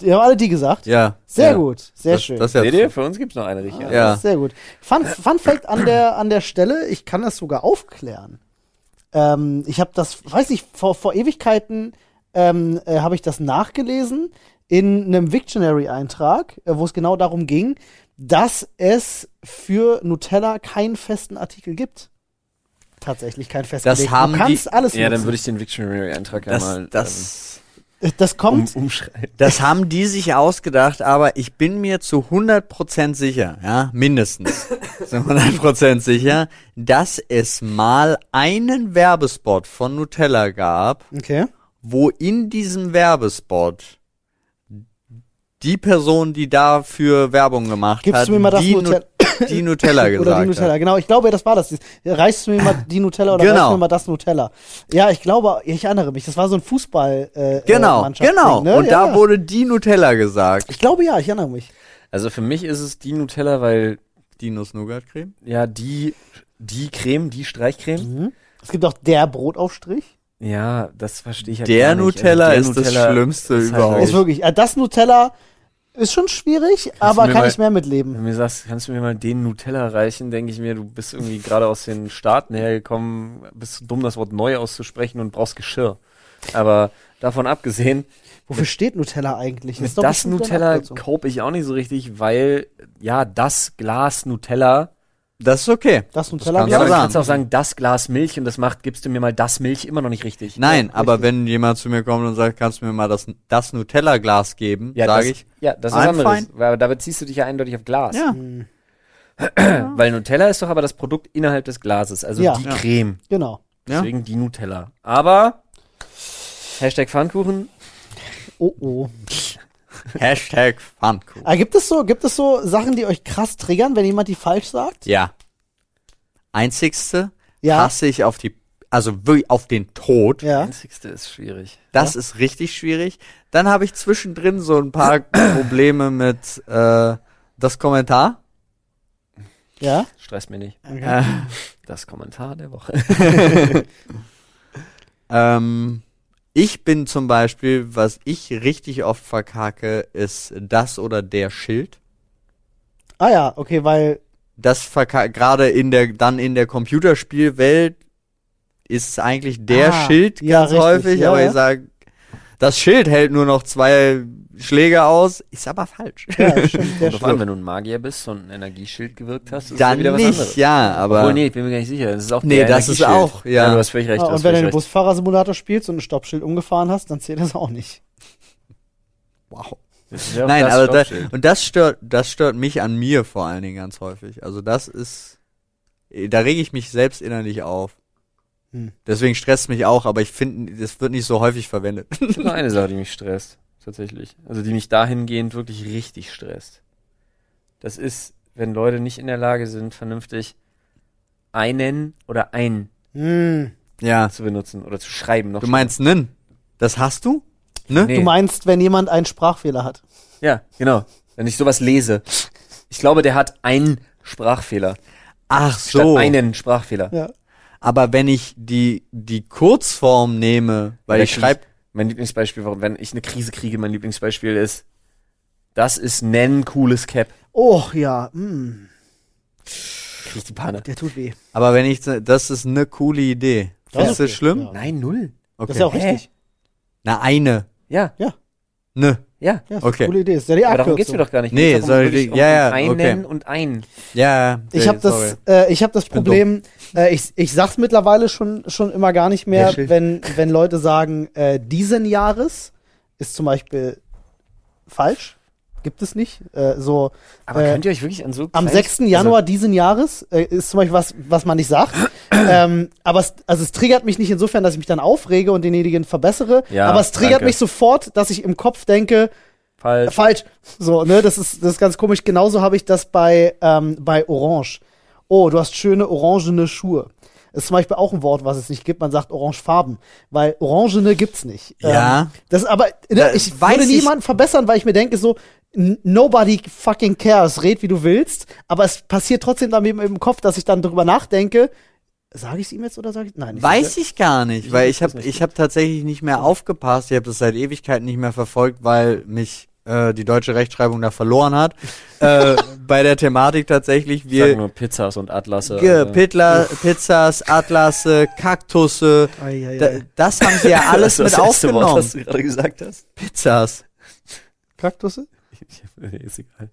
B: Die haben alle die gesagt.
C: Ja.
B: Sehr
C: ja.
B: gut, sehr
C: das,
B: schön.
C: Das
A: Seht ihr? Für uns gibt's noch eine richtige.
C: Ja.
B: Sehr gut. Fun, Fun Fact an der, an der Stelle, ich kann das sogar aufklären. Ähm, ich habe das, weiß ich, vor, vor Ewigkeiten ähm, äh, habe ich das nachgelesen in einem Victionary-Eintrag, äh, wo es genau darum ging, dass es für Nutella keinen festen Artikel gibt. Tatsächlich kein festgelegt.
C: haben
B: du kannst
C: die-
B: alles
A: Ja, dann
B: nutzen.
A: würde ich den Victionary-Eintrag ja
C: Das,
A: mal
C: das,
B: das
A: ähm,
B: kommt,
A: um, umschreiben.
C: das haben die sich ausgedacht, aber ich bin mir zu 100% sicher, ja, mindestens zu 100% sicher, dass es mal einen Werbespot von Nutella gab,
B: okay.
C: wo in diesem Werbespot die Person, die dafür Werbung gemacht
B: Gibst
C: hat,
B: du mir mal das
C: die,
B: Nutella?
C: Nu die Nutella gesagt
B: Oder die Nutella,
C: hat.
B: genau. Ich glaube, das war das. Reichst du mir mal die Nutella oder
C: Genau.
B: reichst du mir mal das Nutella? Ja, ich glaube, ich erinnere mich. Das war so ein Fußball. Äh,
C: Genau,
B: äh, Mannschaftsding,
C: genau.
B: Ne?
C: Und
B: ja,
C: da
B: ja.
C: wurde die Nutella gesagt.
B: Ich glaube ja, ich erinnere mich.
A: Also für mich ist es die Nutella, weil
C: Dinos Nougat Creme?
A: ja die die Creme, die Streichcreme.
B: Mhm. Es gibt auch der Brotaufstrich.
A: Ja, das verstehe ich halt
C: Der
A: gar nicht.
C: Nutella
A: Also
C: ist das Schlimmste
A: ist halt
C: überhaupt.
B: Ist wirklich, äh, das Nutella ist schon schwierig, aber
A: mir
B: kann
A: mal-
B: ich mehr mitleben.
A: Wenn du mir sagst, kannst du mir mal den Nutella reichen, denke ich mir, du bist irgendwie gerade aus den Staaten hergekommen, bist zu dumm, das Wort neu auszusprechen und brauchst Geschirr. Aber davon abgesehen,
B: Wofür steht Nutella eigentlich? Ist
A: das Nutella cope ich auch nicht so richtig, weil, ja, das Glas Nutella,
C: Das ist okay.
B: Das Nutella.
C: kannst
A: ja,
C: du
A: aber du kannst auch sagen, das Glas Milch und das macht, gibst du mir mal das Milch immer noch nicht richtig.
C: Nein,
B: Ja,
C: aber
B: richtig.
C: wenn jemand zu mir kommt und sagt, kannst du mir mal das, das Nutella-Glas geben,
A: Ja,
C: sage
A: das,
C: ich.
A: Ja, das ist anderes. Weil da beziehst du dich ja eindeutig auf Glas.
C: Ja.
B: Hm,
A: Weil Nutella ist doch aber das Produkt innerhalb des Glases, also
B: Ja.
A: die
C: Ja.
A: Creme.
B: Genau.
C: Ja.
A: Deswegen die Nutella. Aber Hashtag Pfannkuchen,
B: Oh oh.
C: Hashtag Pfannkuchen.
B: Ah, gibt es so, gibt es so Sachen, die euch krass triggern, wenn jemand die falsch sagt?
C: Ja. Einzigste
B: Ja.
C: hasse ich auf die, also wirklich auf den Tod.
B: Ja.
A: einzigste ist schwierig.
C: Das ist richtig schwierig. Dann habe ich zwischendrin so ein paar Probleme mit äh, das Kommentar.
B: Ja.
A: Stresst mir nicht.
B: Okay.
C: Äh,
A: Das Kommentar der Woche.
C: ähm, ich bin zum Beispiel, was ich richtig oft verkacke, ist das oder der Schild.
B: Ah ja, okay, weil
C: Das verka- gerade in der dann in der Computerspielwelt ist es eigentlich der
B: Ah,
C: Schild
B: ja,
C: ganz
B: richtig,
C: häufig,
B: ja,
C: aber
B: ja.
C: ich sage, das Schild hält nur noch zwei Schläge aus, ist aber falsch.
B: ja, das
A: Kommt drauf an, wenn du ein Magier bist und ein Energieschild gewirkt hast, ist ja
C: Dann
A: wieder was
C: nicht,
A: anderes.
C: ja, aber
A: Obwohl, nee, ich bin mir gar nicht sicher. Das ist auch
C: Nee,
A: der
C: das ist auch, ja.
A: du hast völlig recht. Hast
B: und wenn du
A: recht.
B: Busfahrersimulator spielst und ein Stoppschild umgefahren hast, dann zählt das auch nicht.
C: wow.
A: Das ja
C: Nein,
A: das
C: aber da,
A: Stoppschild.
C: und das stört, das stört mich an mir vor allen Dingen ganz häufig. Also das ist, da rege ich mich selbst innerlich auf.
B: Hm.
C: Deswegen stresst mich auch, aber ich finde, das wird nicht so häufig verwendet.
A: Noch eine Sache, die mich stresst. Tatsächlich. Also die mich dahingehend wirklich richtig stresst. Das ist, wenn Leute nicht in der Lage sind, vernünftig einen oder ein
B: Hm.
C: ja.
A: zu benutzen oder zu schreiben. Noch
C: Du meinst nen? Das hast du? Ne?
A: Nee.
B: Du meinst, wenn jemand einen Sprachfehler hat.
A: Ja, genau. Wenn ich sowas lese. Ich glaube, der hat einen Sprachfehler.
C: Ach
A: Statt
C: so.
A: einen Sprachfehler.
B: Ja.
C: Aber wenn ich die, die Kurzform nehme, weil
A: Ja,
C: ich schreibe,
A: Mein Lieblingsbeispiel, wenn ich eine Krise kriege, mein Lieblingsbeispiel ist, das ist nen cooles Cap.
B: Oh ja, hm.
A: Krieg ich die Panne.
B: der tut weh.
C: aber wenn ich, das ist eine coole Idee.
B: Das
C: Findest
B: ist
C: du
B: okay,
C: schlimm?
B: ja.
A: Nein, null.
C: Okay.
B: Das ist ja auch
A: Hä?
B: richtig.
C: Na, eine.
A: Ja,
C: Ne.
A: Ja.
B: Ja, ist
C: Okay.
B: eine coole Idee. Ist ja die
A: Aber darum geht's mir doch gar nicht.
C: Nee, soll die-
A: um
C: ja, ja,
A: einen
C: okay.
A: und ein.
C: Ja.
B: Ich habe das, äh, ich hab das
C: bin
B: Problem, äh, ich, ich sag's mittlerweile schon, schon immer gar nicht mehr,
A: Schild.
B: wenn, wenn Leute sagen, äh, diesen Jahres ist zum Beispiel falsch. Gibt es nicht. Äh, so
A: Aber
B: Äh,
A: könnt ihr euch wirklich an so
B: am
A: kleines-
B: 6. Januar diesen Jahres äh, ist zum Beispiel was, was man nicht sagt. ähm, aber es, also es triggert mich nicht insofern, dass ich mich dann aufrege und denjenigen verbessere.
A: Ja,
B: aber es triggert
A: danke.
B: mich sofort, dass ich im Kopf denke,
A: Also falsch.
B: Falsch. So, ne, das ist, das ist ganz komisch. Genauso habe ich das bei, ähm, bei Orange. Oh, du hast schöne orangene Schuhe. Das ist zum Beispiel auch ein Wort, was es nicht gibt. Man sagt orangefarben. Weil orangene gibt's nicht.
C: Ja.
B: Ähm, das aber, ne,
C: Da
B: ich
C: weiß
B: würde
C: ich-
B: niemanden verbessern, weil ich mir denke so, nobody fucking cares. Red, wie du willst. Aber es passiert trotzdem dann im, im Kopf, dass ich dann drüber nachdenke. Sage ich es ihm jetzt oder sage ich Nein.
C: Weiß ich gar nicht,
A: Ich
C: weil ich habe ich habe tatsächlich nicht mehr aufgepasst. Ich habe das seit Ewigkeiten nicht mehr verfolgt, weil mich äh, die deutsche Rechtschreibung da verloren hat. äh, bei der Thematik tatsächlich
A: Ich sag
C: wir
A: nur Pizzas und Atlasse.
C: Ge-. Pitla, Pizzas, Atlasse, Kaktusse,
B: Ei, ei,
C: da,
B: ei.
C: das haben sie ja alles
A: Das
C: mit
A: ist das erste Wort,
C: aufgenommen.
A: was du gerade gesagt hast.
C: Pizzas.
B: Kaktusse?
A: ist egal.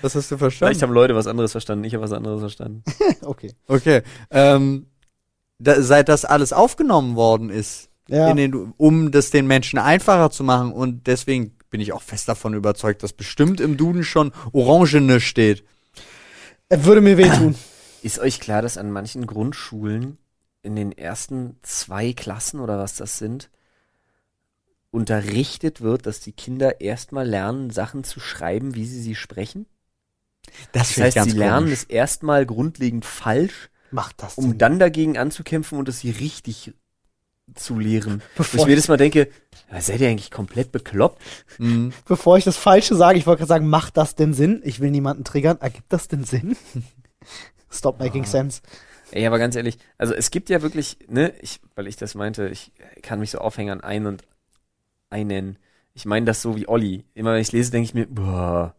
C: Was hast du
A: Vielleicht
C: verstanden?
A: haben Leute was anderes verstanden, ich habe was anderes verstanden.
B: Okay.
C: Okay. Ähm, da, seit das alles aufgenommen worden ist,
B: Ja.
C: in den, um das den Menschen einfacher zu machen und deswegen bin ich auch fest davon überzeugt, dass bestimmt im Duden schon Orangene steht.
B: Er würde mir wehtun.
A: Ist euch klar, dass an manchen Grundschulen in den ersten zwei Klassen oder was das sind, unterrichtet wird, dass die Kinder erstmal lernen, Sachen zu schreiben, wie sie sie sprechen? Das
C: finde
A: heißt, sie lernen es erstmal grundlegend falsch,
B: Macht das.
A: um
B: denn?
A: dann dagegen anzukämpfen und es sie richtig zu leeren. Wo
B: Bevor
A: ich mir jedes Mal denke, seid ihr eigentlich komplett bekloppt?
C: Mhm.
B: Bevor ich das Falsche sage, ich wollte gerade sagen, macht das denn Sinn? Ich will niemanden triggern. Ergibt das denn Sinn? Stop making sense.
A: Ey, aber ganz ehrlich, also es gibt ja wirklich, ne, ich, weil ich das meinte, ich kann mich so aufhängen an ein und einen. Ich meine das so wie Olli. Immer wenn ich lese, denke ich mir, boah,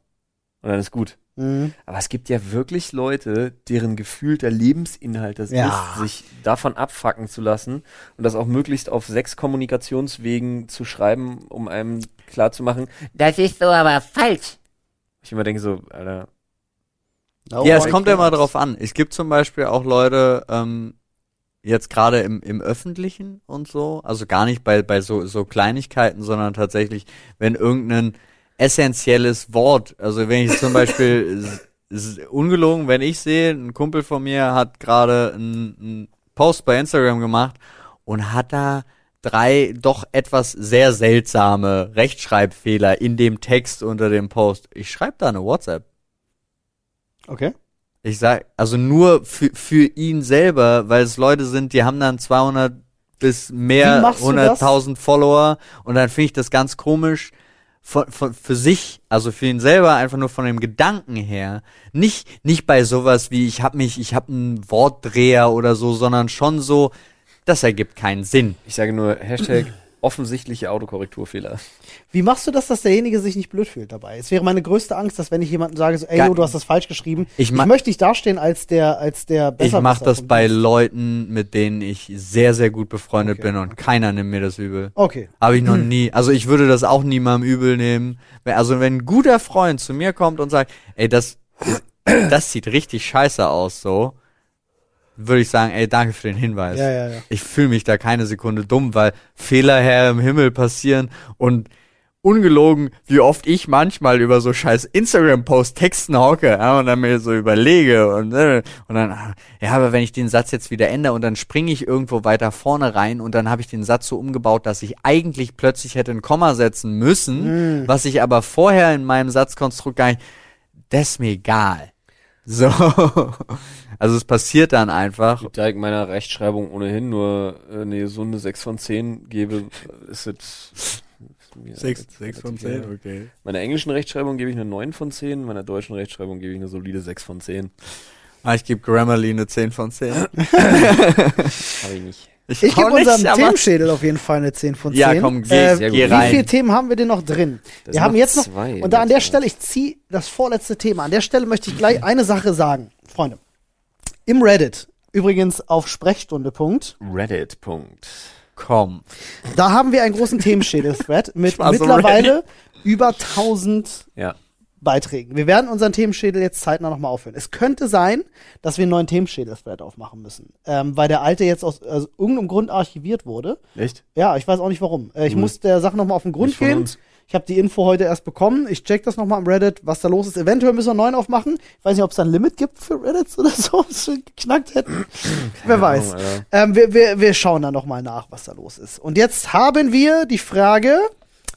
A: und dann ist gut.
B: Mhm.
A: Aber es gibt ja wirklich Leute, deren gefühlter Lebensinhalt das
B: Ja.
A: ist, sich davon abfacken zu lassen und das auch möglichst auf sechs Kommunikationswegen zu schreiben, um einem klarzumachen,
D: Das ist so aber falsch.
A: ich immer denke so, Alter,
B: No
C: ja, es kommt ja immer drauf an. Es gibt zum Beispiel auch Leute, ähm, jetzt gerade im, im Öffentlichen und so, also gar nicht bei, bei so, so Kleinigkeiten, sondern tatsächlich, wenn irgendein essentielles Wort, also wenn ich zum Beispiel, ungelogen, wenn ich sehe, ein Kumpel von mir hat gerade einen, einen Post bei Instagram gemacht und hat da drei doch etwas sehr seltsame Rechtschreibfehler in dem Text unter dem Post. Ich schreibe da eine WhatsApp.
B: Okay.
C: Ich sag, also nur für, für ihn selber, weil es Leute sind, die haben dann 200 bis mehr
B: machst du das?
C: 100.000 Follower und dann finde ich das ganz komisch von, von, für sich, also für ihn selber einfach nur von dem Gedanken her, nicht nicht bei sowas wie ich habe mich, ich habe einen Wortdreher oder so, sondern schon so, das ergibt keinen Sinn.
A: ich sage nur Hashtag offensichtliche Autokorrekturfehler.
B: Wie machst du das, dass derjenige sich nicht blöd fühlt dabei? Es wäre meine größte Angst, dass wenn ich jemandem sage, so, ey,
C: Gar-
B: yo, du hast das falsch geschrieben,
C: Ich
B: ich, möchte nicht dastehen als der, als der
C: Ich
B: besser
C: mache das bei Leuten, mit denen ich sehr sehr gut befreundet
B: Okay,
C: bin und keiner nimmt mir das übel.
B: Okay.
C: Habe ich noch nie. Also ich würde das auch niemandem übel nehmen. Also wenn ein guter Freund zu mir kommt und sagt, ey, das, das sieht richtig scheiße aus, so, würde ich sagen, ey, danke für den Hinweis.
B: Ja, ja, ja.
C: Ich fühle mich da keine Sekunde dumm, weil Fehler her im Himmel passieren und ungelogen, wie oft ich manchmal über so scheiß Instagram-Post Texten hocke ja, und dann mir so überlege und, äh, und dann, ah, ja, aber wenn ich den Satz jetzt wieder ändere und dann springe ich irgendwo weiter vorne rein und dann habe ich den Satz so umgebaut, dass ich eigentlich plötzlich hätte ein Komma setzen müssen, was ich aber vorher in meinem Satzkonstrukt gar nicht, das ist mir egal. So. Also es passiert dann einfach.
A: Da ich meiner Rechtschreibung ohnehin nur äh, eine gesunde 6 von 10 gebe, ist es mir relativ egal.
C: okay.
A: Meiner englischen Rechtschreibung gebe ich eine 9 von 10, meiner deutschen Rechtschreibung gebe ich eine solide 6 von 10.
C: Ah, ich gebe Grammarly eine 10 von 10.
A: Habe ich nicht.
B: Ich gebe
C: auch nicht,
B: unserem
C: aber-
B: Themenschädel auf jeden Fall eine 10 von 10.
C: Ja, komm, geh,
B: äh,
A: sehr
C: geh
A: gut.
B: Wie
C: rein.
B: viele Themen haben wir denn noch drin?
A: Das
B: wir haben jetzt noch,
A: zwei
B: und da an der
A: jetzt.
B: Stelle, ich ziehe das vorletzte Thema. An der Stelle möchte ich gleich eine Sache sagen, Freunde. Im Reddit, übrigens auf Sprechstunde. Punkt,
A: Reddit. Punkt.
C: Komm.
B: da haben wir einen großen Themenschädel-Thread mit
C: so
B: mittlerweile über 1000
A: Ja.
B: Beiträgen. Wir werden unseren Themenschädel jetzt zeitnah nochmal aufhören. Es könnte sein, dass wir einen neuen Themenschädel-Thread aufmachen müssen, ähm, weil der alte jetzt aus also irgendeinem Grund archiviert wurde.
A: Echt?
B: Ja, ich weiß auch nicht warum. Äh, ich
A: Cool.
B: muss der Sache nochmal auf den Grund
A: Nicht von
B: gehen.
A: uns.
B: Ich habe die Info heute erst bekommen. Ich check das nochmal im Reddit, was da los ist. Eventuell müssen wir einen neuen aufmachen. Ich weiß nicht, ob es da ein Limit gibt für Reddits oder so, ob wir geknackt hätten. Wer weiß. Ähm, wir, wir, wir schauen da nochmal nach, was da los ist. Und jetzt haben wir die Frage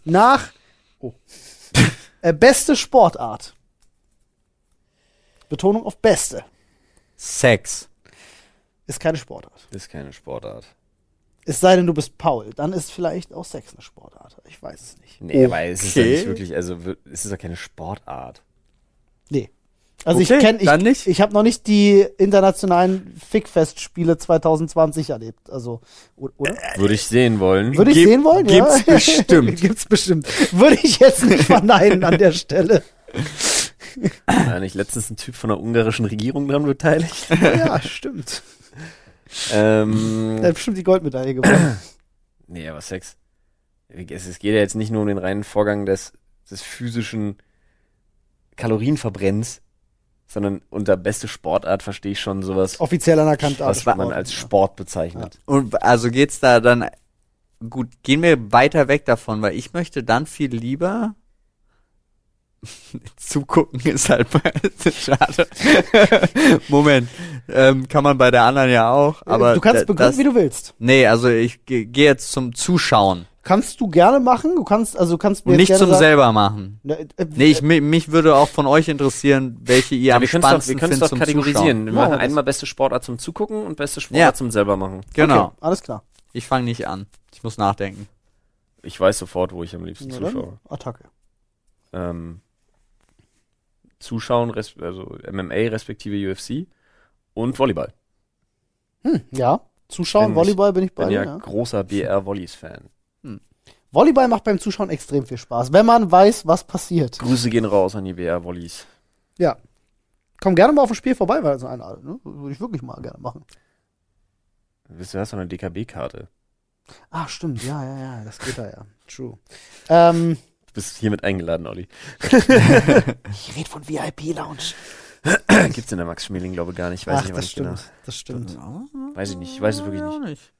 B: nach oh, äh, beste Sportart. Betonung auf beste.
C: Sex.
B: Ist keine Sportart.
A: Ist keine Sportart.
B: Es sei denn, du bist Paul. Dann ist vielleicht auch Sex eine Sportart. Ich weiß es nicht.
A: Nee, aber es ist ja
C: Okay.
A: nicht wirklich, also es ist ja keine Sportart.
B: Nee. Also
C: Okay,
B: ich kenne, ich,
C: nicht.
B: ich habe noch nicht die internationalen Fickfest-Spiele 2020 erlebt. Also, oder?
A: Würde ich sehen wollen.
B: Würde ich
C: Gib-
B: sehen wollen?
C: gibt's
B: ja.
C: bestimmt.
B: gibt's bestimmt. Würde ich jetzt nicht verneinen an der Stelle.
A: War nicht letztens ein Typ von der ungarischen Regierung dran beteiligt?
B: Ja, stimmt.
A: Ähm,
B: Er hat bestimmt die Goldmedaille gewonnen.
A: nee, aber Sex. Es, es geht ja jetzt nicht nur um den reinen Vorgang des, des physischen Kalorienverbrenns, sondern unter beste Sportart verstehe ich schon sowas,
B: Offiziell anerkannt.
A: was man als Sport bezeichnet.
C: Und also geht's da dann gut, gehen wir weiter weg davon, weil ich möchte dann viel lieber zugucken ist halt schade. Moment, ähm, kann man bei der anderen ja auch, aber
B: du kannst begründen,
C: das,
B: wie du willst.
C: Nee, also ich gehe geh jetzt zum Zuschauen
B: Kannst du gerne machen. Du kannst, also du kannst mir
C: nicht zum
B: sagen,
C: selber machen.
B: Ne, äh,
C: Nee, ich, mi- mich würde auch von euch interessieren, welche ihr
A: Ja,
C: am spannendsten
A: können es
C: findet zum
A: kategorisieren.
C: Zuschauen.
A: Wir
B: Machen das.
A: einmal beste Sportart zum Zugucken und beste Sportart
C: Ja.
A: zum selber machen.
C: Genau.
B: Okay, alles klar.
C: Ich fange nicht an. Ich muss nachdenken.
A: Ich weiß sofort, wo ich am liebsten
B: Na
A: zuschaue.
B: Attacke.
A: Ähm, zuschauen, also MMA respektive UFC und Volleyball.
B: Hm, ja. Zuschauen,
A: Bin ich-
B: Volleyball bin ich bei
A: Bin ja,
B: Ja.
A: großer BR-Volleys-Fan.
B: Volleyball macht beim Zuschauen extrem viel Spaß, wenn man weiß, was passiert.
A: Grüße gehen raus an die BR-Volleys.
B: Ja. Komm gerne mal auf ein Spiel vorbei, weil so ein ne? würde ich wirklich mal gerne machen.
A: Wisst ihr, du hast doch eine DKB-Karte.
B: Ah, stimmt, ja, ja, ja, das geht da ja. True. Ähm,
A: bist hiermit eingeladen, Olli.
B: ich rede von VIP-Lounge.
A: Gibt's in der Max Schmeling, glaube ich, gar nicht. Weiß
B: Ach,
A: ich aber
B: das
A: nicht
B: stimmt.
A: genau.
B: Das stimmt.
A: Weiß ich nicht. Ich weiß es wirklich nicht.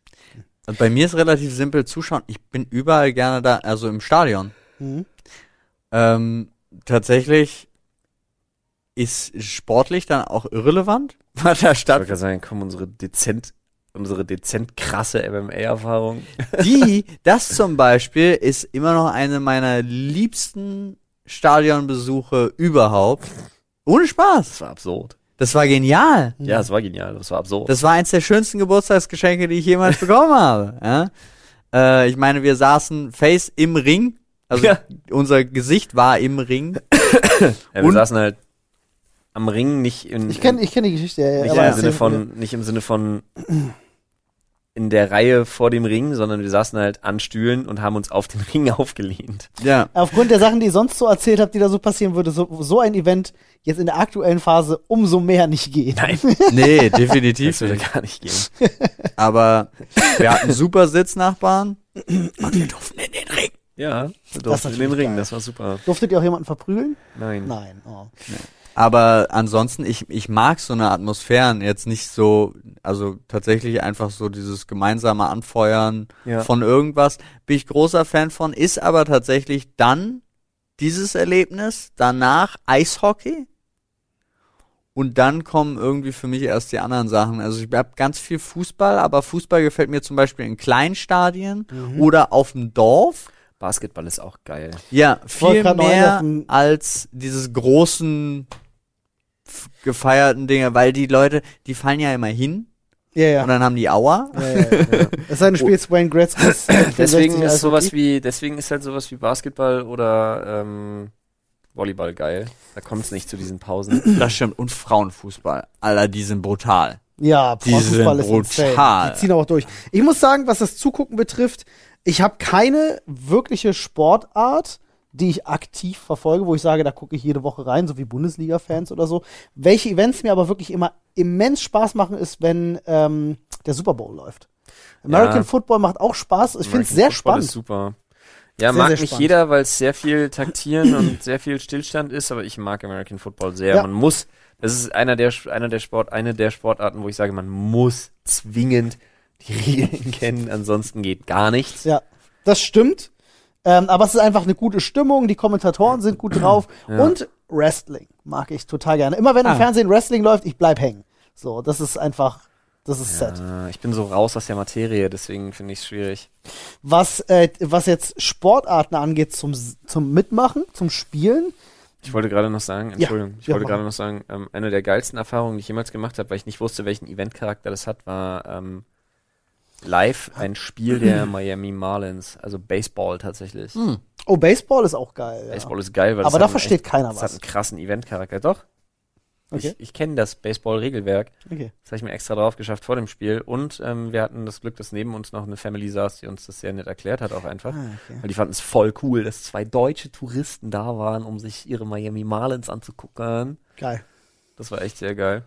C: Und bei mir ist relativ simpel zuschauen. Ich bin überall gerne da, also im Stadion.
B: Mhm.
C: Ähm, tatsächlich ist sportlich dann auch irrelevant, was da
A: Ich
C: stattfindet.
A: gerade sagen, komm, unsere dezent, unsere dezent krasse MMA-Erfahrung.
C: Die, das zum Beispiel, ist immer noch eine meiner liebsten Stadionbesuche überhaupt. Ohne Spaß.
A: Das war absurd.
C: Das war genial.
A: Ja, es war genial. Das war absurd.
C: Das war eins der schönsten Geburtstagsgeschenke, die ich jemals bekommen habe. Ja? Äh, ich meine, wir saßen face im Ring. Also
A: Ja.
C: unser Gesicht war im Ring.
A: ja, wir
C: und-
A: saßen halt am Ring, nicht in,
B: Ich kenne ich kenn die Geschichte, ja, ja.
A: nicht
B: aber
A: im Sinne von, nicht im Sinne von in der Reihe vor dem Ring, sondern wir saßen halt an Stühlen und haben uns auf den Ring aufgelehnt.
C: Ja.
B: Aufgrund der Sachen, die ich sonst so erzählt habe, die da so passieren würde, so, so ein Event jetzt in der aktuellen Phase umso mehr nicht geht.
A: Nein,
C: Nee,
A: das
C: definitiv
A: würde
C: nicht.
A: gar nicht gehen.
C: Aber wir hatten super Sitznachbarn. Und wir durften in den Ring.
A: Ja, wir
B: Das
A: durften in den Ring,
B: geil.
A: das war super.
B: Durftet ihr auch jemanden verprügeln?
A: Nein.
B: Nein. Oh.
C: Aber ansonsten, ich, ich mag so eine Atmosphären jetzt nicht so, also tatsächlich einfach so dieses gemeinsame Anfeuern
A: Ja.
C: von irgendwas. Bin ich großer Fan von, ist aber tatsächlich dann dieses Erlebnis, danach Eishockey und dann kommen irgendwie für mich erst die anderen Sachen. Also ich habe ganz viel Fußball, aber Fußball gefällt mir zum Beispiel in Kleinstadien
B: Mhm.
C: oder auf dem Dorf.
A: Basketball ist auch geil.
C: Ja, viel mehr als dieses großen gefeierten Dinge, weil die Leute, die fallen ja immer hin
B: Ja, ja.
C: und dann haben die Aua.
B: ja, ja, ja. Es sei denn, du spielst Wayne Gretzky's.
A: Deswegen ist sowas
B: Eishockey.
A: wie, deswegen ist halt sowas wie Basketball oder ähm, Volleyball geil. Da kommt es nicht zu diesen Pausen.
C: Das stimmt. Und Frauenfußball. Alter, die sind brutal.
B: Ja,
C: Die
B: Frauenfußball
C: sind
B: ist insane.
C: brutal.
B: Die ziehen auch durch. Ich muss sagen, was das Zugucken betrifft, ich habe keine wirkliche Sportart, die ich aktiv verfolge, wo ich sage, da gucke ich jede Woche rein, so wie Bundesliga-Fans oder so. Welche Events mir aber wirklich immer immens Spaß machen, ist, wenn ähm, der Super Bowl läuft. American
A: Ja.
B: Football macht auch Spaß. Ich finde es sehr
A: Football
B: spannend.
A: Ist super. Ja,
B: Sehr,
A: mag
B: sehr
A: nicht
B: spannend.
A: jeder, weil es sehr viel Taktieren und sehr viel Stillstand ist, aber ich mag American Football sehr.
B: Ja.
A: Man muss, das ist einer der, einer der Sport, eine der Sportarten, wo ich sage, man muss zwingend die Regeln kennen, ansonsten geht gar nichts.
B: Ja, das stimmt. Ähm, aber es ist einfach eine gute Stimmung, die Kommentatoren sind gut drauf
A: Ja.
B: und Wrestling mag ich total gerne. Immer wenn im
C: Ah.
B: Fernsehen Wrestling läuft, ich bleib hängen. So, das ist einfach, das ist set.
A: Ja, ich bin so raus aus der Materie, deswegen finde ich es schwierig.
B: Was, äh, was jetzt Sportarten angeht zum, zum Mitmachen, zum Spielen,
A: Ich wollte gerade noch sagen, Entschuldigung, ich
B: ja,
A: wollte
B: mach.
A: gerade noch sagen, ähm, eine der geilsten Erfahrungen, die ich jemals gemacht habe, weil ich nicht wusste, welchen Eventcharakter das hat, war ähm, live ein Spiel der Miami Marlins, also Baseball tatsächlich.
B: oh, Baseball ist auch geil. Ja.
A: Baseball ist geil, weil
B: Aber
A: das
B: da
A: hat einen
B: versteht
A: echt,
B: keiner
A: das
B: was.
A: hat einen krassen Eventcharakter. Doch,
B: Okay.
A: ich, ich kenne das Baseball-Regelwerk.
B: okay.
A: Das habe ich mir extra drauf geschafft vor dem Spiel. Und ähm, wir hatten das Glück, dass neben uns noch eine Family saß, die uns das sehr nett erklärt hat, auch einfach.
B: Ah, okay.
A: Weil die fanden es voll cool, dass zwei deutsche Touristen da waren, um sich ihre Miami Marlins anzugucken.
B: Geil.
A: Das war echt sehr geil.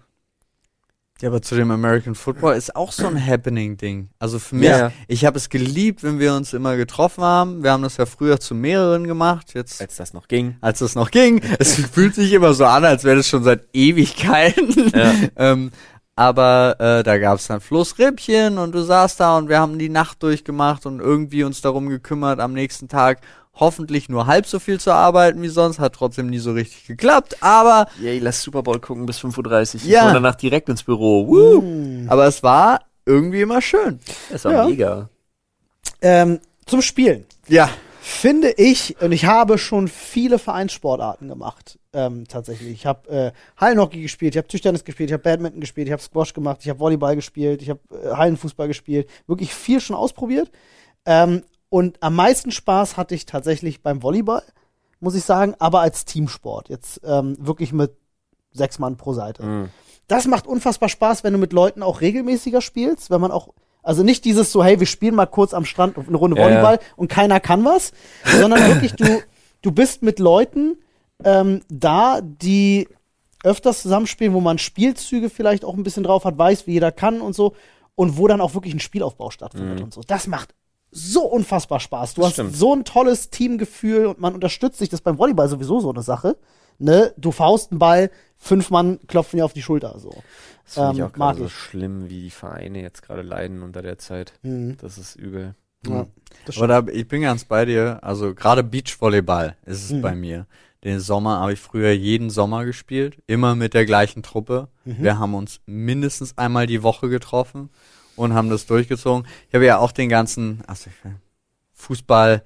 C: Ja, aber zu dem American Football ist auch so ein Happening-Ding. Also für mich,
A: Ja.
C: ich habe es geliebt, wenn wir uns immer getroffen haben. Wir haben das ja früher zu mehreren gemacht. Jetzt
A: Als das noch ging.
C: als es noch ging. Es fühlt sich immer so an, als wäre das schon seit Ewigkeiten.
A: Ja.
C: ähm, aber äh, da gab es dann Flussrippchen und du saßt da und wir haben die Nacht durchgemacht und irgendwie uns darum gekümmert, am nächsten Tag hoffentlich nur halb so viel zu arbeiten wie sonst. Hat trotzdem nie so richtig geklappt, aber,
A: Yay, lass Super Bowl gucken bis 5.30 Uhr.
C: Ja.
A: Und danach direkt ins Büro. Woo!
B: Hm.
C: aber es war irgendwie immer schön.
A: Das war
B: Ja.
A: mega.
B: Ähm, zum Spielen.
C: Ja.
B: finde ich, und ich habe schon viele Vereinssportarten gemacht, ähm, tatsächlich. Ich habe äh, Hallenhockey gespielt, ich habe Tischtennis gespielt, ich habe Badminton gespielt, ich habe Squash gemacht, ich habe Volleyball gespielt, ich habe äh, Hallenfußball gespielt. Wirklich viel schon ausprobiert. Ähm, und am meisten Spaß hatte ich tatsächlich beim Volleyball, muss ich sagen, aber als Teamsport. Jetzt ähm, wirklich mit sechs Mann pro Seite.
A: Mhm.
B: Das macht unfassbar Spaß, wenn du mit Leuten auch regelmäßiger spielst, wenn man auch, also nicht dieses so, hey, wir spielen mal kurz am Strand eine Runde
A: Ja,
B: Volleyball
A: ja.
B: und keiner kann was, sondern wirklich du, du bist mit Leuten ähm, da, die öfters zusammenspielen, wo man Spielzüge vielleicht auch ein bisschen drauf hat, weiß, wie jeder kann und so und wo dann auch wirklich ein Spielaufbau stattfindet und so. Das macht so unfassbar Spaß. Du
A: Das
B: hast
A: stimmt.
B: so ein tolles Teamgefühl und man unterstützt sich. Das ist beim Volleyball sowieso so eine Sache. Ne? Du faust einen Ball, fünf Mann klopfen dir auf die Schulter. So.
A: Das finde ich
B: Ähm,
A: auch
B: mag
A: gerade so
B: ich.
A: schlimm, wie die Vereine jetzt gerade leiden unter der Zeit.
B: Mhm.
A: Das ist übel.
B: Ja, das stimmt.
C: Oder ich bin ganz bei dir. Also gerade Beachvolleyball ist es
B: Mhm.
C: bei mir. Den Sommer habe ich früher jeden Sommer gespielt, immer mit der gleichen Truppe.
B: Mhm.
C: Wir haben uns mindestens einmal die Woche getroffen und haben das durchgezogen. Ich habe ja auch den ganzen, Fußball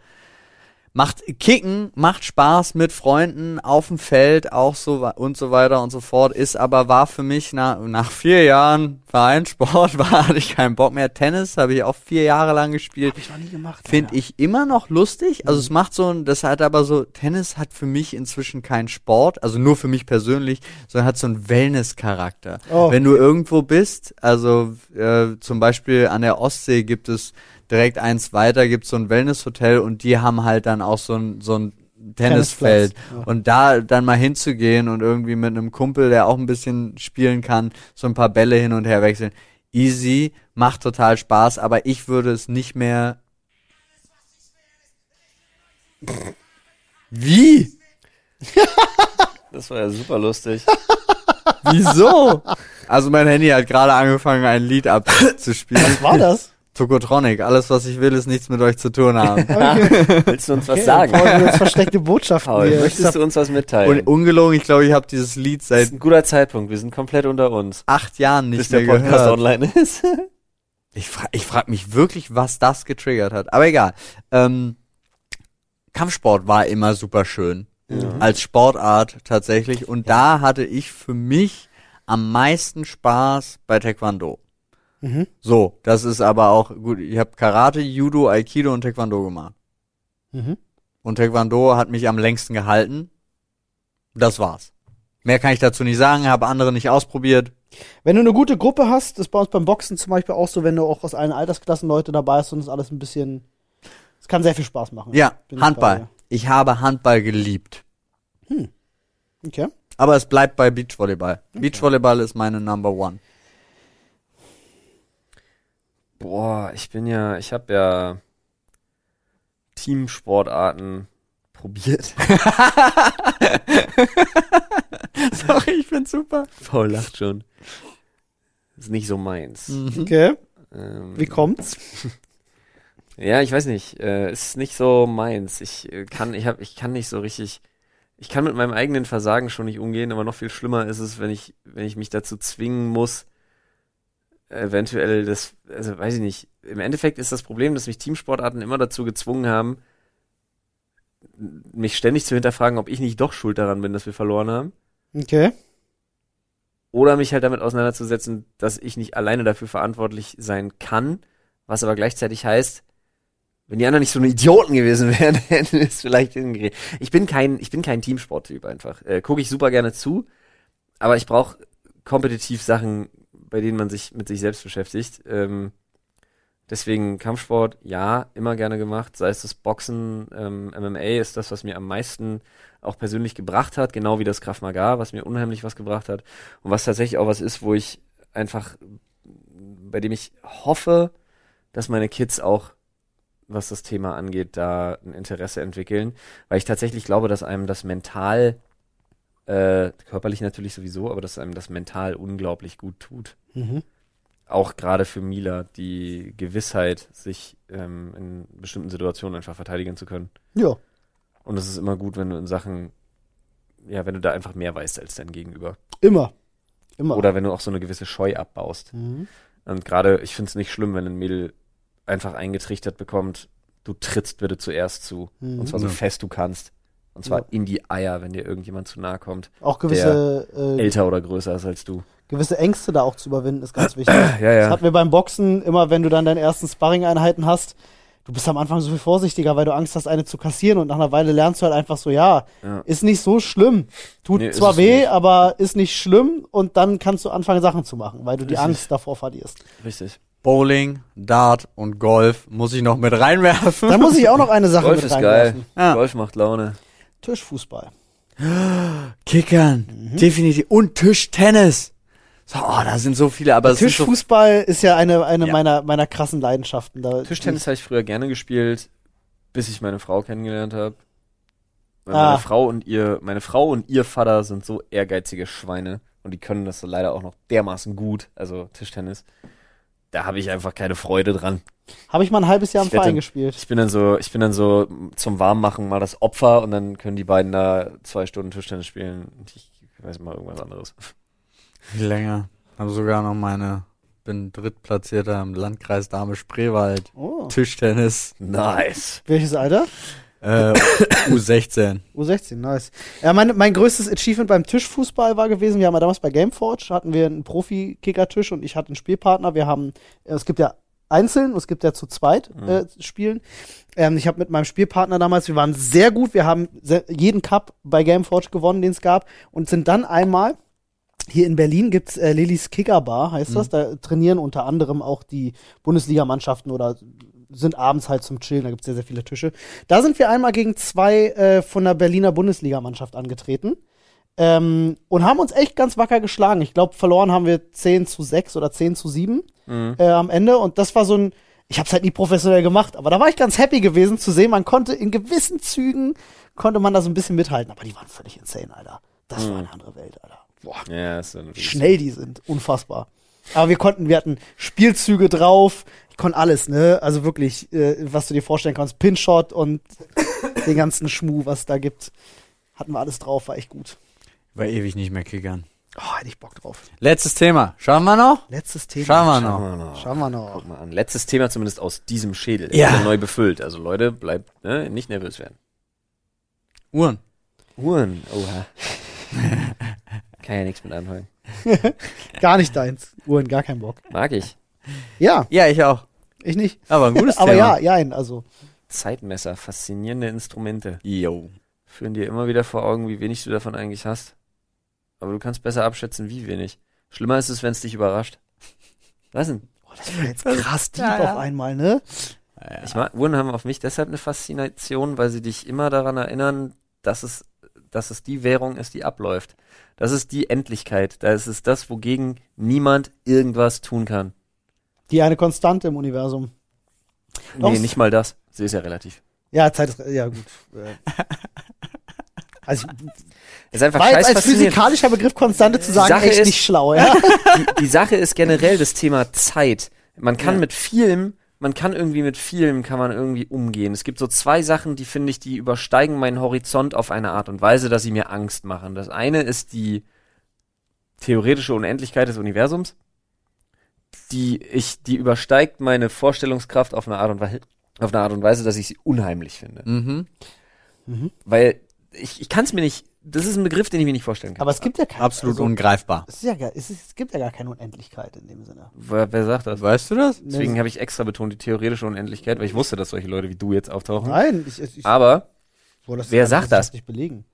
C: macht Kicken, macht Spaß mit Freunden auf dem Feld, auch so und so weiter und so fort. Ist aber war für mich nach, nach vier Jahren Vereinssport war hatte ich keinen Bock mehr. Tennis habe ich auch vier Jahre lang gespielt.
B: Hab ich noch nie gemacht.
C: Finde ich immer noch lustig. Also es macht so ein, das hat aber so, Tennis hat für mich inzwischen keinen Sport, also nur für mich persönlich, sondern hat so einen Wellness-Charakter.
B: Oh.
C: Wenn du irgendwo bist, also äh, zum Beispiel an der Ostsee gibt es direkt eins weiter, gibt es so ein Wellness-Hotel und die haben halt dann auch so ein, so ein Tennisfeld.
B: Tennisplatz, ja.
C: Und da dann mal hinzugehen und irgendwie mit einem Kumpel, der auch ein bisschen spielen kann, so ein paar Bälle hin und her wechseln. Easy, macht total Spaß, aber ich würde es nicht mehr. Wie?
A: Das war ja super lustig.
C: Wieso? Also mein Handy hat gerade angefangen, ein Lied abzuspielen.
B: Was war das?
C: Tokotronic, alles was ich will, ist nichts mit euch zu tun haben.
B: Okay.
A: Willst du uns was
B: Okay,
A: sagen?
B: Paul will uns versteckte Botschaften
A: Paul,
B: hier.
A: möchtest du uns was mitteilen?
C: Und ungelogen, ich glaube, ich habe dieses Lied
A: das
C: seit
A: ist ein guter Zeitpunkt. Wir sind komplett unter uns.
C: acht Jahren nicht
A: bis der
C: mehr
A: Podcast
C: gehört.
A: online ist.
C: Ich, fra ich frage mich wirklich, was das getriggert hat. Aber egal. Ähm, Kampfsport war immer super schön. Als Sportart tatsächlich. Und da hatte ich für mich am meisten Spaß bei Taekwondo.
B: Mhm.
C: So, das ist aber auch gut. Ich habe Karate, Judo, Aikido und Taekwondo gemacht.
B: Mhm.
C: Und Taekwondo hat mich am längsten gehalten. Das war's. Mehr kann ich dazu nicht sagen, habe andere nicht ausprobiert.
B: Wenn du eine gute Gruppe hast, ist bei uns beim Boxen zum Beispiel auch so, wenn du auch aus allen Altersklassen Leute dabei hast und es alles ein bisschen. Es kann sehr viel Spaß machen.
C: Ja, Handball. Ich habe Handball geliebt.
B: dir. Okay.
C: Aber es bleibt bei Beachvolleyball. Beachvolleyball ist meine Number One.
A: Boah, ich bin ja, ich habe ja Teamsportarten probiert.
C: Sorry, ich bin super.
A: Paul lacht schon. Ist nicht so meins.
B: Okay.
A: Ähm,
B: Wie kommt's?
A: Ja, ich weiß nicht. Äh, ist nicht so meins. Ich äh, kann, ich hab, ich kann nicht so richtig. Ich kann mit meinem eigenen Versagen schon nicht umgehen, aber noch viel schlimmer ist es, wenn ich, wenn ich mich dazu zwingen muss, eventuell das, also weiß ich nicht. Im Endeffekt ist das Problem, dass mich Teamsportarten immer dazu gezwungen haben, mich ständig zu hinterfragen, ob ich nicht doch schuld daran bin, dass wir verloren haben.
B: Okay.
A: Oder mich halt damit auseinanderzusetzen, dass ich nicht alleine dafür verantwortlich sein kann, was aber gleichzeitig heißt, wenn die anderen nicht so eine Idioten gewesen wären, hätten wir es vielleicht hingekriegt. Ich bin kein, ich bin kein Teamsporttyp einfach. Äh, Gucke ich super gerne zu, aber ich brauche kompetitiv Sachen, bei denen man sich mit sich selbst beschäftigt. Ähm, deswegen Kampfsport, ja, immer gerne gemacht. Sei es das Boxen, ähm, MMA ist das, was mir am meisten auch persönlich gebracht hat, genau wie das Krav Maga, was mir unheimlich was gebracht hat und was tatsächlich auch was ist, wo ich einfach, bei dem ich hoffe, dass meine Kids auch, was das Thema angeht, da ein Interesse entwickeln, weil ich tatsächlich glaube, dass einem das mental, äh, körperlich natürlich sowieso, aber dass einem das mental unglaublich gut tut.
B: Mhm.
A: Auch gerade für Mila, die Gewissheit, sich ähm, in bestimmten Situationen einfach verteidigen zu können.
B: Ja.
A: Und es ist immer gut, wenn du in Sachen, ja, wenn du da einfach mehr weißt als dein Gegenüber.
B: Immer. Immer.
A: Oder wenn du auch so eine gewisse Scheu abbaust.
B: Mhm.
A: Und gerade, ich finde es nicht schlimm, wenn ein Mädel einfach eingetrichtert bekommt, du trittst bitte zuerst zu. Und zwar so
C: Ja.
A: fest du kannst. Und zwar
B: Ja.
A: in die Eier, wenn dir irgendjemand zu nahe kommt,
B: Auch gewisse, äh,
A: älter oder größer ist als du.
B: gewisse Ängste da auch zu überwinden, ist ganz wichtig.
A: Ja,
B: Das hatten wir beim Boxen immer, wenn du dann deine ersten Sparring-Einheiten hast. Du bist am Anfang so viel vorsichtiger, weil du Angst hast, eine zu kassieren und nach einer Weile lernst du halt einfach so, ja,
A: Ja.
B: ist nicht so schlimm. Tut
A: Nee,
B: zwar weh,
A: nicht.
B: aber ist nicht schlimm und dann kannst du anfangen, Sachen zu machen, weil du die
A: Richtig.
B: Angst davor verlierst.
A: Richtig.
C: Bowling, Dart und Golf muss ich noch mit reinwerfen.
B: Da muss ich auch noch eine Sache
A: Golf
B: mit
A: ist geil.
B: reinwerfen.
C: Ja.
A: Golf macht Laune.
B: Tischfußball.
C: Kickern,
B: Mhm.
C: definitiv. Und Tischtennis. So, oh, da sind so viele, aber sind so,
B: Tischfußball ist ja eine, eine
C: Ja.
B: meiner, meiner krassen Leidenschaften. Da,
A: Tischtennis habe ich früher gerne gespielt, bis ich meine Frau kennengelernt habe. Weil
B: Ah.
A: meine Frau und ihr, meine Frau und ihr Vater sind so ehrgeizige Schweine und die können das so leider auch noch dermaßen gut, also Tischtennis. Da habe ich einfach keine Freude dran.
B: Habe ich mal ein halbes Jahr im Verein gespielt.
A: Ich bin dann so, ich bin dann so zum Warmmachen mal das Opfer und dann können die beiden da zwei Stunden Tischtennis spielen. Und ich weiß mal irgendwas anderes.
C: länger. Habe sogar noch meine, bin drittplatzierter im Landkreis Dame Spreewald.
B: Oh.
C: Tischtennis,
A: Nice.
B: Welches Alter?
C: Äh, U16.
B: U16, nice. Ja, mein, mein größtes Achievement beim Tischfußball war gewesen, wir haben ja damals bei Gameforge, hatten wir einen Profi-Kicker-Tisch und ich hatte einen Spielpartner. Wir haben, äh, es gibt ja einzeln und es gibt ja zu zweit äh, Spielen. Ähm, ich habe mit meinem Spielpartner damals, wir waren sehr gut, wir haben jeden Cup bei Gameforge gewonnen, den es gab und sind dann einmal hier in Berlin gibt's äh, Lillys Kicker Bar, heißt das. Da trainieren unter anderem auch die Bundesligamannschaften oder sind abends halt zum Chillen, da gibt's sehr, sehr viele Tische. Da sind wir einmal gegen zwei äh, von der Berliner Bundesligamannschaft angetreten ähm, und haben uns echt ganz wacker geschlagen. Ich glaube, verloren haben wir 10 zu 6 oder 10 zu 7
A: Mhm.
B: äh, am Ende und das war so ein, ich habe es halt nie professionell gemacht, aber da war ich ganz happy gewesen zu sehen, man konnte in gewissen Zügen, konnte man da so ein bisschen mithalten, aber die waren völlig insane, Alter. Das war eine andere Welt, Alter. Boah
A: Ja, ist
B: wie schnell die sind. Unfassbar. Aber wir konnten, wir hatten Spielzüge drauf. Ich konnte alles, ne? Also wirklich, äh, was du dir vorstellen kannst. Pinshot und den ganzen Schmuh, was es da gibt. Hatten wir alles drauf, war echt gut.
C: War ewig nicht mehr kickern.
B: Oh, hätte ich Bock drauf.
C: Letztes Thema. Schauen wir noch?
B: Letztes Thema.
C: Schauen wir
A: Schauen
C: noch.
A: wir noch.
B: Schauen wir noch.
A: Guck mal an. Letztes Thema zumindest aus diesem Schädel. Der
C: Ja.
A: neu befüllt. Also Leute, bleibt ne, nicht nervös werden.
C: Uhren.
A: Uhren. Oha. Kann ja nichts mit anfangen.
B: Gar nicht deins. Uhren, gar kein Bock.
A: Mag ich.
B: Ja,
C: Ja, ich auch.
B: ich nicht.
C: Aber ein gutes
B: Aber
C: Thema.
B: ja, ja, also.
A: Zeitmesser, faszinierende Instrumente.
C: Jo.
A: Führen dir immer wieder vor Augen, wie wenig du davon eigentlich hast. Aber du kannst besser abschätzen, wie wenig. Schlimmer ist es, wenn es dich überrascht. Was denn?
B: Boah, das war jetzt krass deep
C: Ja, ja.
B: auf einmal, ne?
C: Ja.
A: Ich mag, Uhren haben auf mich deshalb eine Faszination, weil sie dich immer daran erinnern, dass es, dass es die Währung ist, die abläuft. Das ist die Endlichkeit. Das ist das, wogegen niemand irgendwas tun kann.
B: Die eine Konstante im Universum. Doch,
A: Nee, nicht mal das. Sie ist ja relativ.
B: Ja, Zeit ist, ja gut. Äh. Also,
A: Ist einfach
B: war jetzt als physikalischer Begriff Konstante zu sagen,
A: Sache
B: echt
A: ist-
B: nicht schlau, ja?
A: die, die Sache ist generell das Thema Zeit. Man kann
C: Ja.
A: mit vielem, man kann irgendwie mit vielem kann man irgendwie umgehen. Es gibt so zwei Sachen, die finde ich, die übersteigen meinen Horizont auf eine Art und Weise, dass sie mir Angst machen. Das eine ist die theoretische Unendlichkeit des Universums, die ich, die übersteigt meine Vorstellungskraft auf eine Art und Weise, auf eine Art und Weise, dass ich sie unheimlich finde.
C: Mhm.
A: Weil ich, ich kann es mir nicht, das ist ein Begriff, den ich mir nicht vorstellen kann.
B: Aber es gibt ja keine.
C: Absolut
B: also,
C: ungreifbar.
B: es, ist ja, gar- es, ist, es gibt ja gar keine Unendlichkeit in dem Sinne.
A: wer, wer sagt das?
C: Weißt du das?
A: Deswegen habe ich extra betont die theoretische Unendlichkeit, weil ich wusste, dass solche Leute wie du jetzt auftauchen.
B: Nein, ich, ich, ich
A: Aber,
B: das
A: wer sagt das?
B: nicht belegen.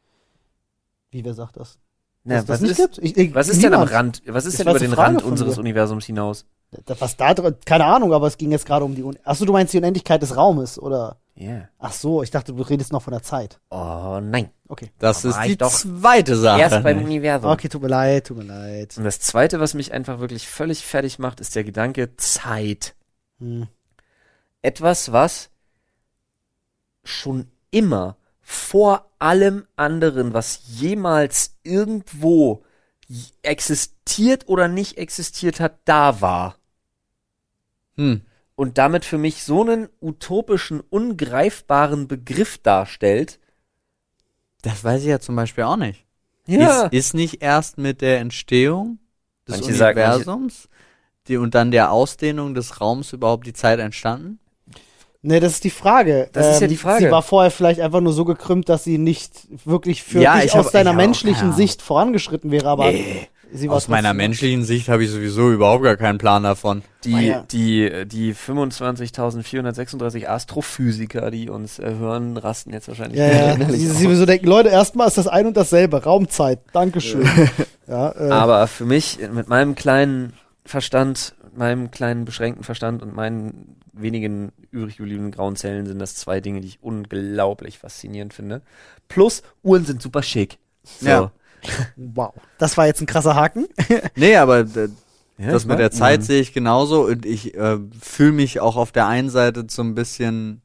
B: Wie, wer sagt das?
A: Na, was,
B: das nicht
A: ist,
B: gibt? Ich, ich,
A: was ist denn am. Rand? Was ist
B: Das
A: denn über den
B: Frage
A: Rand unseres
B: dir.
A: Universums hinaus?
B: Was da drin, keine Ahnung, aber es ging jetzt gerade um die Un Achso, du meinst die Unendlichkeit des Raumes, oder?
A: Ja.
B: Ach so, ich dachte, du redest noch von der Zeit.
A: Oh nein.
B: Okay.
C: Das
A: Da
C: ist die zweite Sache.
A: Erst beim Universum.
B: Okay, tut mir leid, tut mir leid.
A: Und das zweite, was mich einfach wirklich völlig fertig macht, ist der Gedanke Zeit.
B: Hm.
A: Etwas, was schon immer vor allem anderen, was jemals irgendwo existiert oder nicht existiert hat, da war.
C: Hm.
A: und damit für mich so einen utopischen, ungreifbaren Begriff darstellt.
C: Das weiß ich ja zum Beispiel auch nicht.
A: Ja.
C: Ist, ist nicht erst mit der Entstehung des
A: Manche sagen-
C: Universums die, und dann der Ausdehnung des Raums überhaupt die Zeit entstanden?
B: Nee, das ist die Frage. Ähm,
A: Das ist ja die Frage.
B: Sie war vorher vielleicht einfach nur so gekrümmt, dass sie nicht wirklich für
C: Ja,
B: dich
C: ich hab-
B: aus deiner
C: ich hab auch
B: menschlichen Sicht vorangeschritten wäre, aber
C: Nee.
B: sie war
C: Aus meiner menschlichen Sicht habe ich sowieso überhaupt gar keinen Plan davon.
A: Die,
B: ja.
A: die, die 25.436 Astrophysiker, die uns äh, hören, rasten jetzt wahrscheinlich
B: Ja, ja. Sie, sie so denken, Leute, erstmal ist das ein und dasselbe. Raumzeit. Dankeschön. ja, äh,
A: Aber für mich, mit meinem kleinen Verstand, meinem kleinen beschränkten Verstand und meinen wenigen übrig gebliebenen grauen Zellen sind das zwei Dinge, die ich unglaublich faszinierend finde. Plus, Uhren sind super schick. So.
C: Ja.
B: wow. Das war jetzt ein krasser Haken.
C: Nee, aber äh,
A: Ja,
C: das mit der Zeit
A: Uhren.
C: sehe ich genauso und ich äh, fühle mich auch auf der einen Seite so ein bisschen.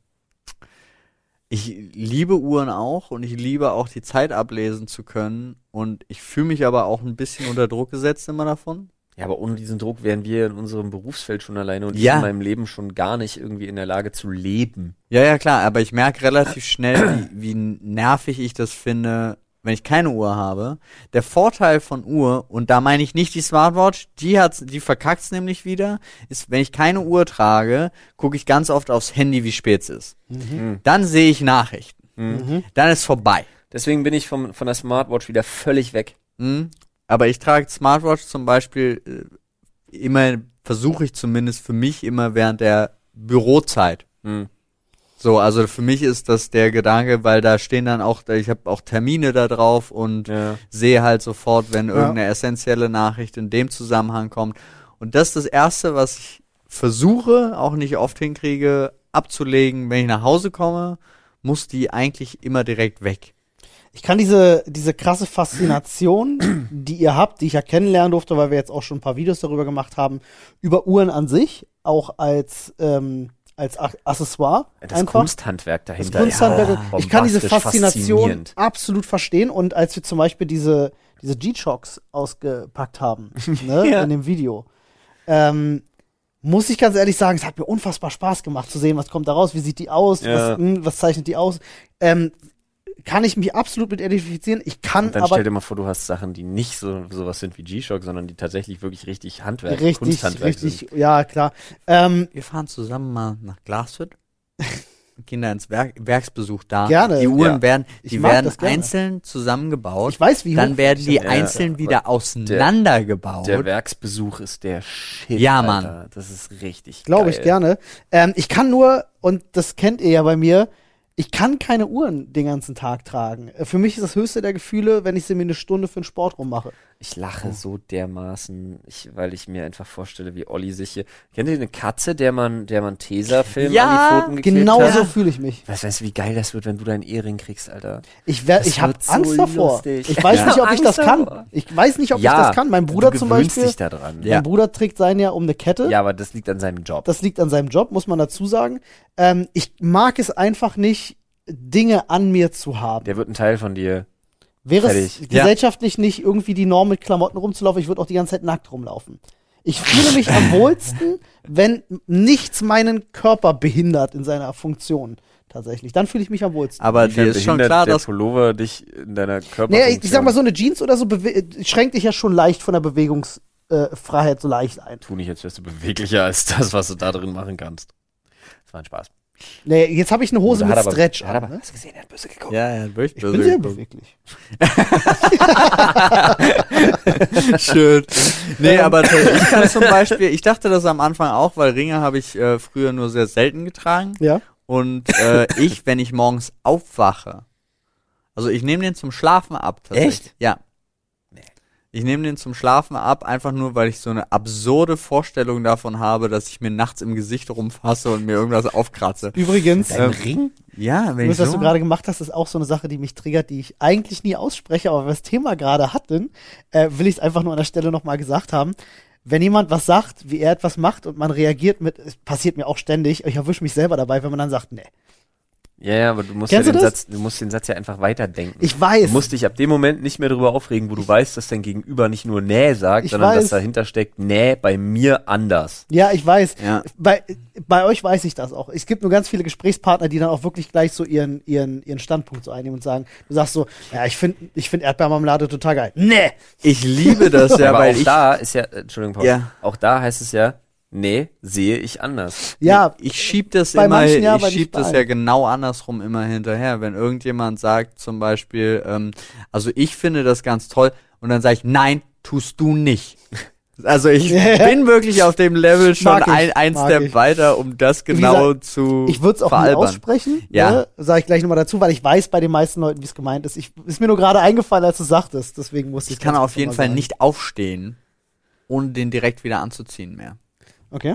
C: Ich liebe Uhren auch und ich liebe auch die Zeit ablesen zu können und ich fühle mich aber auch ein bisschen unter Druck gesetzt immer davon.
A: Ja, aber ohne diesen Druck wären wir in unserem Berufsfeld schon alleine und ich
C: Ja.
A: in meinem Leben schon gar nicht irgendwie in der Lage zu leben.
C: Ja, ja, klar, aber ich merke relativ schnell, wie, wie nervig ich das finde, wenn ich keine Uhr habe. Der Vorteil von Uhr, und da meine ich nicht die Smartwatch, die hat's, die verkackt's nämlich wieder, ist, wenn ich keine Uhr trage, gucke ich ganz oft aufs Handy, wie spät es ist.
A: Mhm.
C: Dann sehe ich Nachrichten.
B: Mhm.
C: Dann ist vorbei.
A: Deswegen bin ich vom, von der Smartwatch wieder völlig weg.
C: Mhm. Aber ich trage Smartwatch zum Beispiel äh, immer, versuche ich zumindest für mich immer während der Bürozeit.
A: Mhm.
C: So, also für mich ist das der Gedanke, weil da stehen dann auch, ich habe auch Termine da drauf und
A: Ja.
C: sehe halt sofort, wenn
B: Ja.
C: irgendeine essentielle Nachricht in dem Zusammenhang kommt. Und das ist das Erste, was ich versuche, auch nicht oft hinkriege, abzulegen. Wenn ich nach Hause komme, muss die eigentlich immer direkt weg.
B: Ich kann diese, diese krasse Faszination, die ihr habt, die ich ja kennenlernen durfte, weil wir jetzt auch schon ein paar Videos darüber gemacht haben, über Uhren an sich, auch als, ähm, als Accessoire.
A: Das
B: einfach.
A: Kunsthandwerk
B: Das
A: dahinter.
B: Kunsthandwerk,
A: ja,
B: ich kann diese Faszination absolut verstehen. Und als wir zum Beispiel diese, diese G-Shocks ausgepackt haben, ne,
A: Ja.
B: in dem Video, ähm, muss ich ganz ehrlich sagen, es hat mir unfassbar Spaß gemacht zu sehen, was kommt da raus, wie sieht die aus,
A: Ja.
B: was, hm, was zeichnet die aus. Ähm, kann ich mich absolut mit identifizieren. Ich kann
A: Und dann
B: aber
A: stell dir mal vor, du hast Sachen, die nicht so sowas sind wie G-Shock, sondern die tatsächlich wirklich richtig Handwerk,
B: richtig,
A: Kunsthandwerk
B: richtig,
A: sind.
B: ja klar. Ähm,
C: Wir fahren zusammen mal nach Gehen da ins Werk, Werksbesuch da.
B: Gerne.
C: Die Uhren
A: Ja.
C: werden, die werden einzeln zusammengebaut.
B: ich weiß, wie
C: dann werden die
A: Ja,
C: einzeln wieder auseinandergebaut.
A: Der Werksbesuch ist der Shit.
C: Ja,
A: Alter.
C: Mann.
A: Das ist richtig
B: Glaube ich gerne. Ähm, ich kann nur, und das kennt ihr ja bei mir, ich kann keine Uhren den ganzen Tag tragen. Äh, Für mich ist das höchste der Gefühle, wenn ich sie mir eine Stunde für den Sport rummache.
A: Ich lache so dermaßen, ich, weil ich mir einfach vorstelle, wie Olli sich hier. Kennt ihr eine Katze, der man, der man Tesafilm
C: Ja,
A: an die Pfoten geklebt
B: Genau
A: hat?
B: so fühle ich mich.
A: Weißt weißt du, wie geil das wird, wenn du deinen Ehering kriegst, Alter?
B: Ich,
A: Das
B: ich habe
A: so
B: Angst davor.
A: lustig.
B: Ich weiß
A: Ja.
B: nicht, ob ich das kann. Ich weiß nicht, ob
A: ja,
B: ich das kann. Mein Bruder zum Beispiel,
A: dich da dran.
C: Ja.
B: mein Bruder trägt seinen ja um eine Kette.
A: Ja, aber das liegt an seinem Job.
B: Das liegt an seinem Job, muss man dazu sagen. Ähm, ich mag es einfach nicht, Dinge an mir zu haben.
A: Der wird ein Teil von dir.
B: Wäre es
A: Fertig.
C: Ja.
B: gesellschaftlich nicht irgendwie die Norm mit Klamotten rumzulaufen, ich würde auch die ganze Zeit nackt rumlaufen. Ich fühle mich am wohlsten, wenn nichts meinen Körper behindert in seiner Funktion. Tatsächlich. Dann fühle ich mich am wohlsten.
C: Aber dir ist schon
A: behindert
C: klar,
A: der
C: dass
A: Pullover dich in deiner Körper.
B: Naja, ich, ich sag mal so, eine Jeans oder so schränkt dich ja schon leicht von der Bewegungsfreiheit äh, so leicht ein.
A: Tu nicht, als wärst du beweglicher als das, was du da drin machen kannst. Das war ein Spaß.
B: Nee, jetzt habe ich eine Hose
A: Da
B: mit
A: hat aber-
B: Stretch
A: Hat aber,
B: an. Ne?
A: hast du gesehen, er hat böse geguckt.
C: ja, ja, wirklich
B: Ich bin sehr beweglich.
C: Schön. Nee, aber t- ich kann zum Beispiel, ich dachte das am Anfang auch, weil Ringe habe ich äh, früher nur sehr selten getragen.
B: Ja.
C: Und äh, ich, wenn ich morgens aufwache, also ich nehme den zum Schlafen ab. tatsächlich.
A: Echt?
C: Ja. Ich nehme den zum Schlafen ab, einfach nur, weil ich so eine absurde Vorstellung davon habe, dass ich mir nachts im Gesicht rumfasse und mir irgendwas aufkratze.
B: Übrigens,
C: Ähm,
A: Ring?
C: Ja, wenn
B: Übrigens,
C: ich
B: was
C: so
B: du gerade gemacht hast, ist auch so eine Sache, die mich triggert, die ich eigentlich nie ausspreche, aber das Thema gerade hatten, äh, will ich es einfach nur an der Stelle nochmal gesagt haben. Wenn jemand was sagt, wie er etwas macht und man reagiert mit, es passiert mir auch ständig, ich erwische mich selber dabei, wenn man dann sagt, nee.
A: Ja, ja, aber du musst ja den? Satz, du musst den Satz ja einfach weiterdenken.
B: Ich weiß.
A: Du musst dich ab dem Moment nicht mehr darüber aufregen, wo du weißt, dass dein Gegenüber nicht nur nee sagt,
B: Ich
A: sondern
B: weiß.
A: dass dahinter steckt, nee, bei mir anders.
B: Ja, ich weiß.
C: Ja.
B: Bei, bei euch weiß ich das auch. Es gibt nur ganz viele Gesprächspartner, die dann auch wirklich gleich so ihren, ihren, ihren Standpunkt so einnehmen und sagen, du sagst so, ja, ich finde ich find Erdbeermarmelade total geil. Nee!
C: Ich liebe das ja,
A: aber
C: weil
A: auch
C: ich
A: da ist ja, äh, Entschuldigung, Paul,
C: Ja.
A: auch da heißt es ja, Nee, sehe ich anders.
B: Ja,
C: Ich schieb das immer,
B: manchen ja,
C: ich schieb das ja genau andersrum immer hinterher. Wenn irgendjemand sagt zum Beispiel, ähm, also ich finde das ganz toll und dann sage ich, nein, tust du nicht. Also ich bin wirklich auf dem Level schon
B: ich,
C: ein, ein Step
B: ich.
C: weiter, um das genau
B: gesagt,
C: zu
B: ich würde es auch nie aussprechen.
C: Ja.
B: Ne? Sage ich gleich nochmal dazu, weil ich weiß bei den meisten Leuten, wie es gemeint ist. Ich, ist mir nur gerade eingefallen, als du sagtest. Deswegen musste ich
C: Ich kann auf jeden Fall
B: sagen.
C: nicht aufstehen, ohne den direkt wieder anzuziehen mehr.
B: Okay.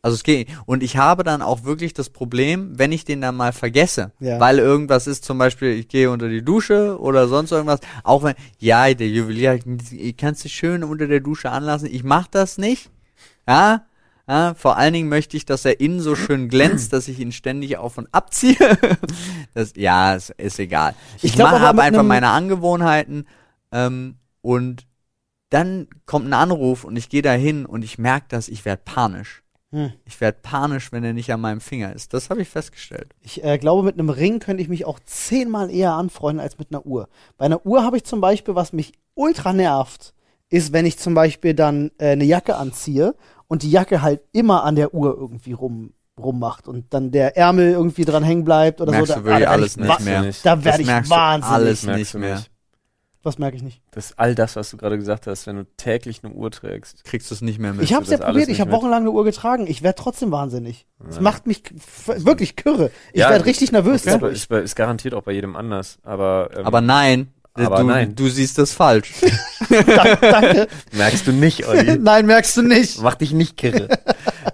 C: Also es geht. Und ich habe dann auch wirklich das Problem, wenn ich den dann mal vergesse,
B: Ja.
C: weil irgendwas ist, zum Beispiel, ich gehe unter die Dusche oder sonst irgendwas, auch wenn, ja, der Juwelier, kannst du schön unter der Dusche anlassen, ich mach das nicht, ja, ja, vor allen Dingen möchte ich, dass er innen so schön glänzt, dass ich ihn ständig auf und abziehe. Das, ja, ist, ist egal.
B: Ich
C: Ich, habe einfach meine Angewohnheiten ähm, und dann kommt ein Anruf und ich gehe da hin und ich merke das, ich werde panisch.
B: Hm.
C: Ich werde panisch, wenn er nicht an meinem Finger ist. Das habe ich festgestellt.
B: Ich äh, glaube, mit einem Ring könnte ich mich auch zehnmal eher anfreunden als mit einer Uhr. Bei einer Uhr habe ich zum Beispiel, was mich ultra nervt, ist, wenn ich zum Beispiel dann äh, eine Jacke anziehe und die Jacke halt immer an der Uhr irgendwie rum rummacht und dann der Ärmel irgendwie dran hängen bleibt oder
C: Merkst
B: so.
C: du wirklich
B: da werd
C: alles
B: ich
C: nicht mehr.
B: Da werde ich wahnsinnig.
C: alles nicht mehr.
B: Was merke ich nicht?
A: Das ist all das, was du gerade gesagt hast, wenn du täglich eine Uhr trägst.
C: Kriegst du es nicht mehr mit.
B: Ich habe es ja probiert, ich habe wochenlang eine Uhr getragen. Ich werde trotzdem wahnsinnig. Es
A: Ja.
B: macht mich wirklich kürre. Ich
A: Ja,
B: werde richtig nervös.
A: Ist,
B: dadurch.
A: ist, ist garantiert auch bei jedem anders. Aber, ähm,
C: Aber nein,
A: Aber
C: du,
A: nein.
C: du siehst das falsch.
B: Dank- Danke.
A: merkst du nicht, Olli.
B: Nein, merkst du nicht.
A: Mach dich nicht kirre.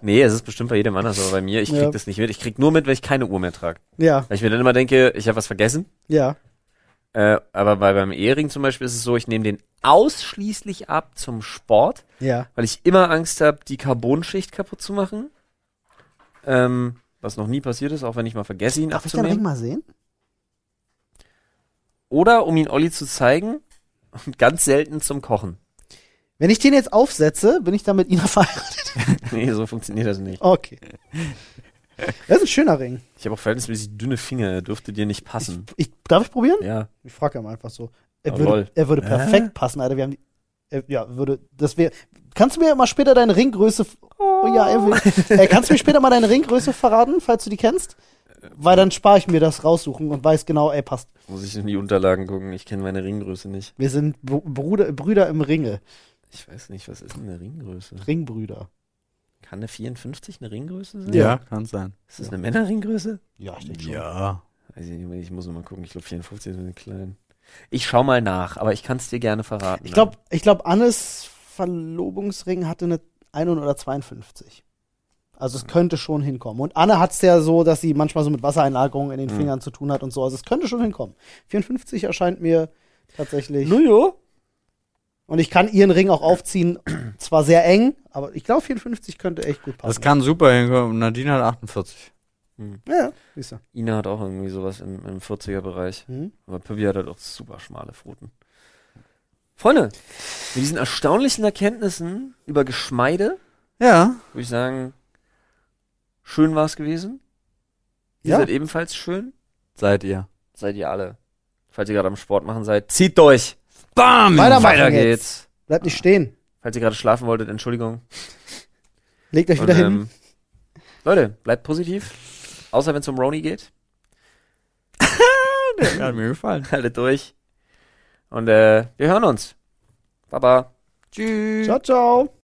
A: nee, es ist bestimmt bei jedem anders, aber bei mir, ich krieg
B: Ja.
A: das nicht mit. Ich krieg nur mit, wenn ich keine Uhr mehr trage.
B: Ja,
A: Weil ich mir dann immer denke, ich habe was vergessen.
B: ja.
A: Äh, aber bei, beim Ehering zum Beispiel ist es so, ich nehme den ausschließlich ab zum Sport,
B: Ja.
A: weil ich immer Angst habe, die Carbonschicht kaputt zu machen. Ähm, was noch nie passiert ist, auch wenn ich mal vergesse, ihn
B: Darf ich den Ring
A: abzunehmen.
B: mal sehen?
A: Oder um ihn Olli zu zeigen und ganz selten zum Kochen.
B: Wenn ich den jetzt aufsetze, bin ich dann mit Ina verheiratet.
A: nee, so funktioniert das nicht.
B: Okay. Das ist ein schöner Ring.
A: Ich habe auch verhältnismäßig dünne Finger, dürfte dir nicht passen.
B: Ich, darf ich probieren?
A: Ja.
B: Ich frage ihn einfach so. Er würde, er würde perfekt passen, Alter. Wir haben die, er, ja, würde, das wäre, kannst du mir mal später deine Ringgröße, oh ja, er will, äh, kannst du mir später mal deine Ringgröße verraten, falls du die kennst? Weil dann spare ich mir das raussuchen und weiß genau, ey, passt.
A: Muss ich in die Unterlagen gucken. Ich kenne meine Ringgröße nicht.
B: Wir sind Br Bruder, Brüder im Ringe.
A: Ich weiß nicht, was ist denn eine Ringgröße?
B: Ringbrüder.
A: Kann eine 54 eine Ringgröße sein?
C: Ja, kann sein.
A: Ist das eine Männerringgröße?
B: Ja, ich denke schon.
C: Ja.
A: Weiß ich nicht, ich muss noch mal gucken. Ich glaube 54 ist ein klein. Ich schau mal nach, aber ich kann es dir gerne verraten.
B: Ich glaube, ich glaub, Annes Verlobungsring hatte eine 1 oder 52. Also es könnte schon hinkommen. Und Anne hat es ja so, dass sie manchmal so mit Wassereinlagerungen in den
A: Mhm.
B: Fingern zu tun hat und so. Also es könnte schon hinkommen. 54 erscheint mir tatsächlich.
A: Nujo.
B: Und ich kann ihren Ring auch aufziehen. Zwar sehr eng, aber ich glaube 54 könnte echt gut passen.
C: Das kann super hinkommen. Nadine hat 48.
B: Ja, ja, siehst du.
A: Ina hat auch irgendwie sowas im, im 40er-Bereich.
B: Mhm.
A: Aber Pippi hat halt auch super schmale Pfoten. Freunde, mit diesen erstaunlichen Erkenntnissen über Geschmeide
C: Ja.
A: würde ich sagen, schön war es gewesen. Ihr
B: Ja.
A: seid ebenfalls schön.
C: Seid ihr.
A: Seid ihr alle. Falls ihr gerade am Sport machen seid, zieht durch.
C: Bam!
A: Weiter
B: jetzt.
A: geht's.
B: Bleibt nicht stehen.
A: Falls ihr gerade schlafen wolltet, Entschuldigung.
B: Legt euch
A: Und,
B: wieder hin.
A: ähm, Leute, bleibt positiv. Außer wenn es um Roni geht.
C: Der hat mir gefallen.
A: Haltet durch. Und äh, wir hören uns. Baba.
C: Tschüss.
B: Ciao, ciao.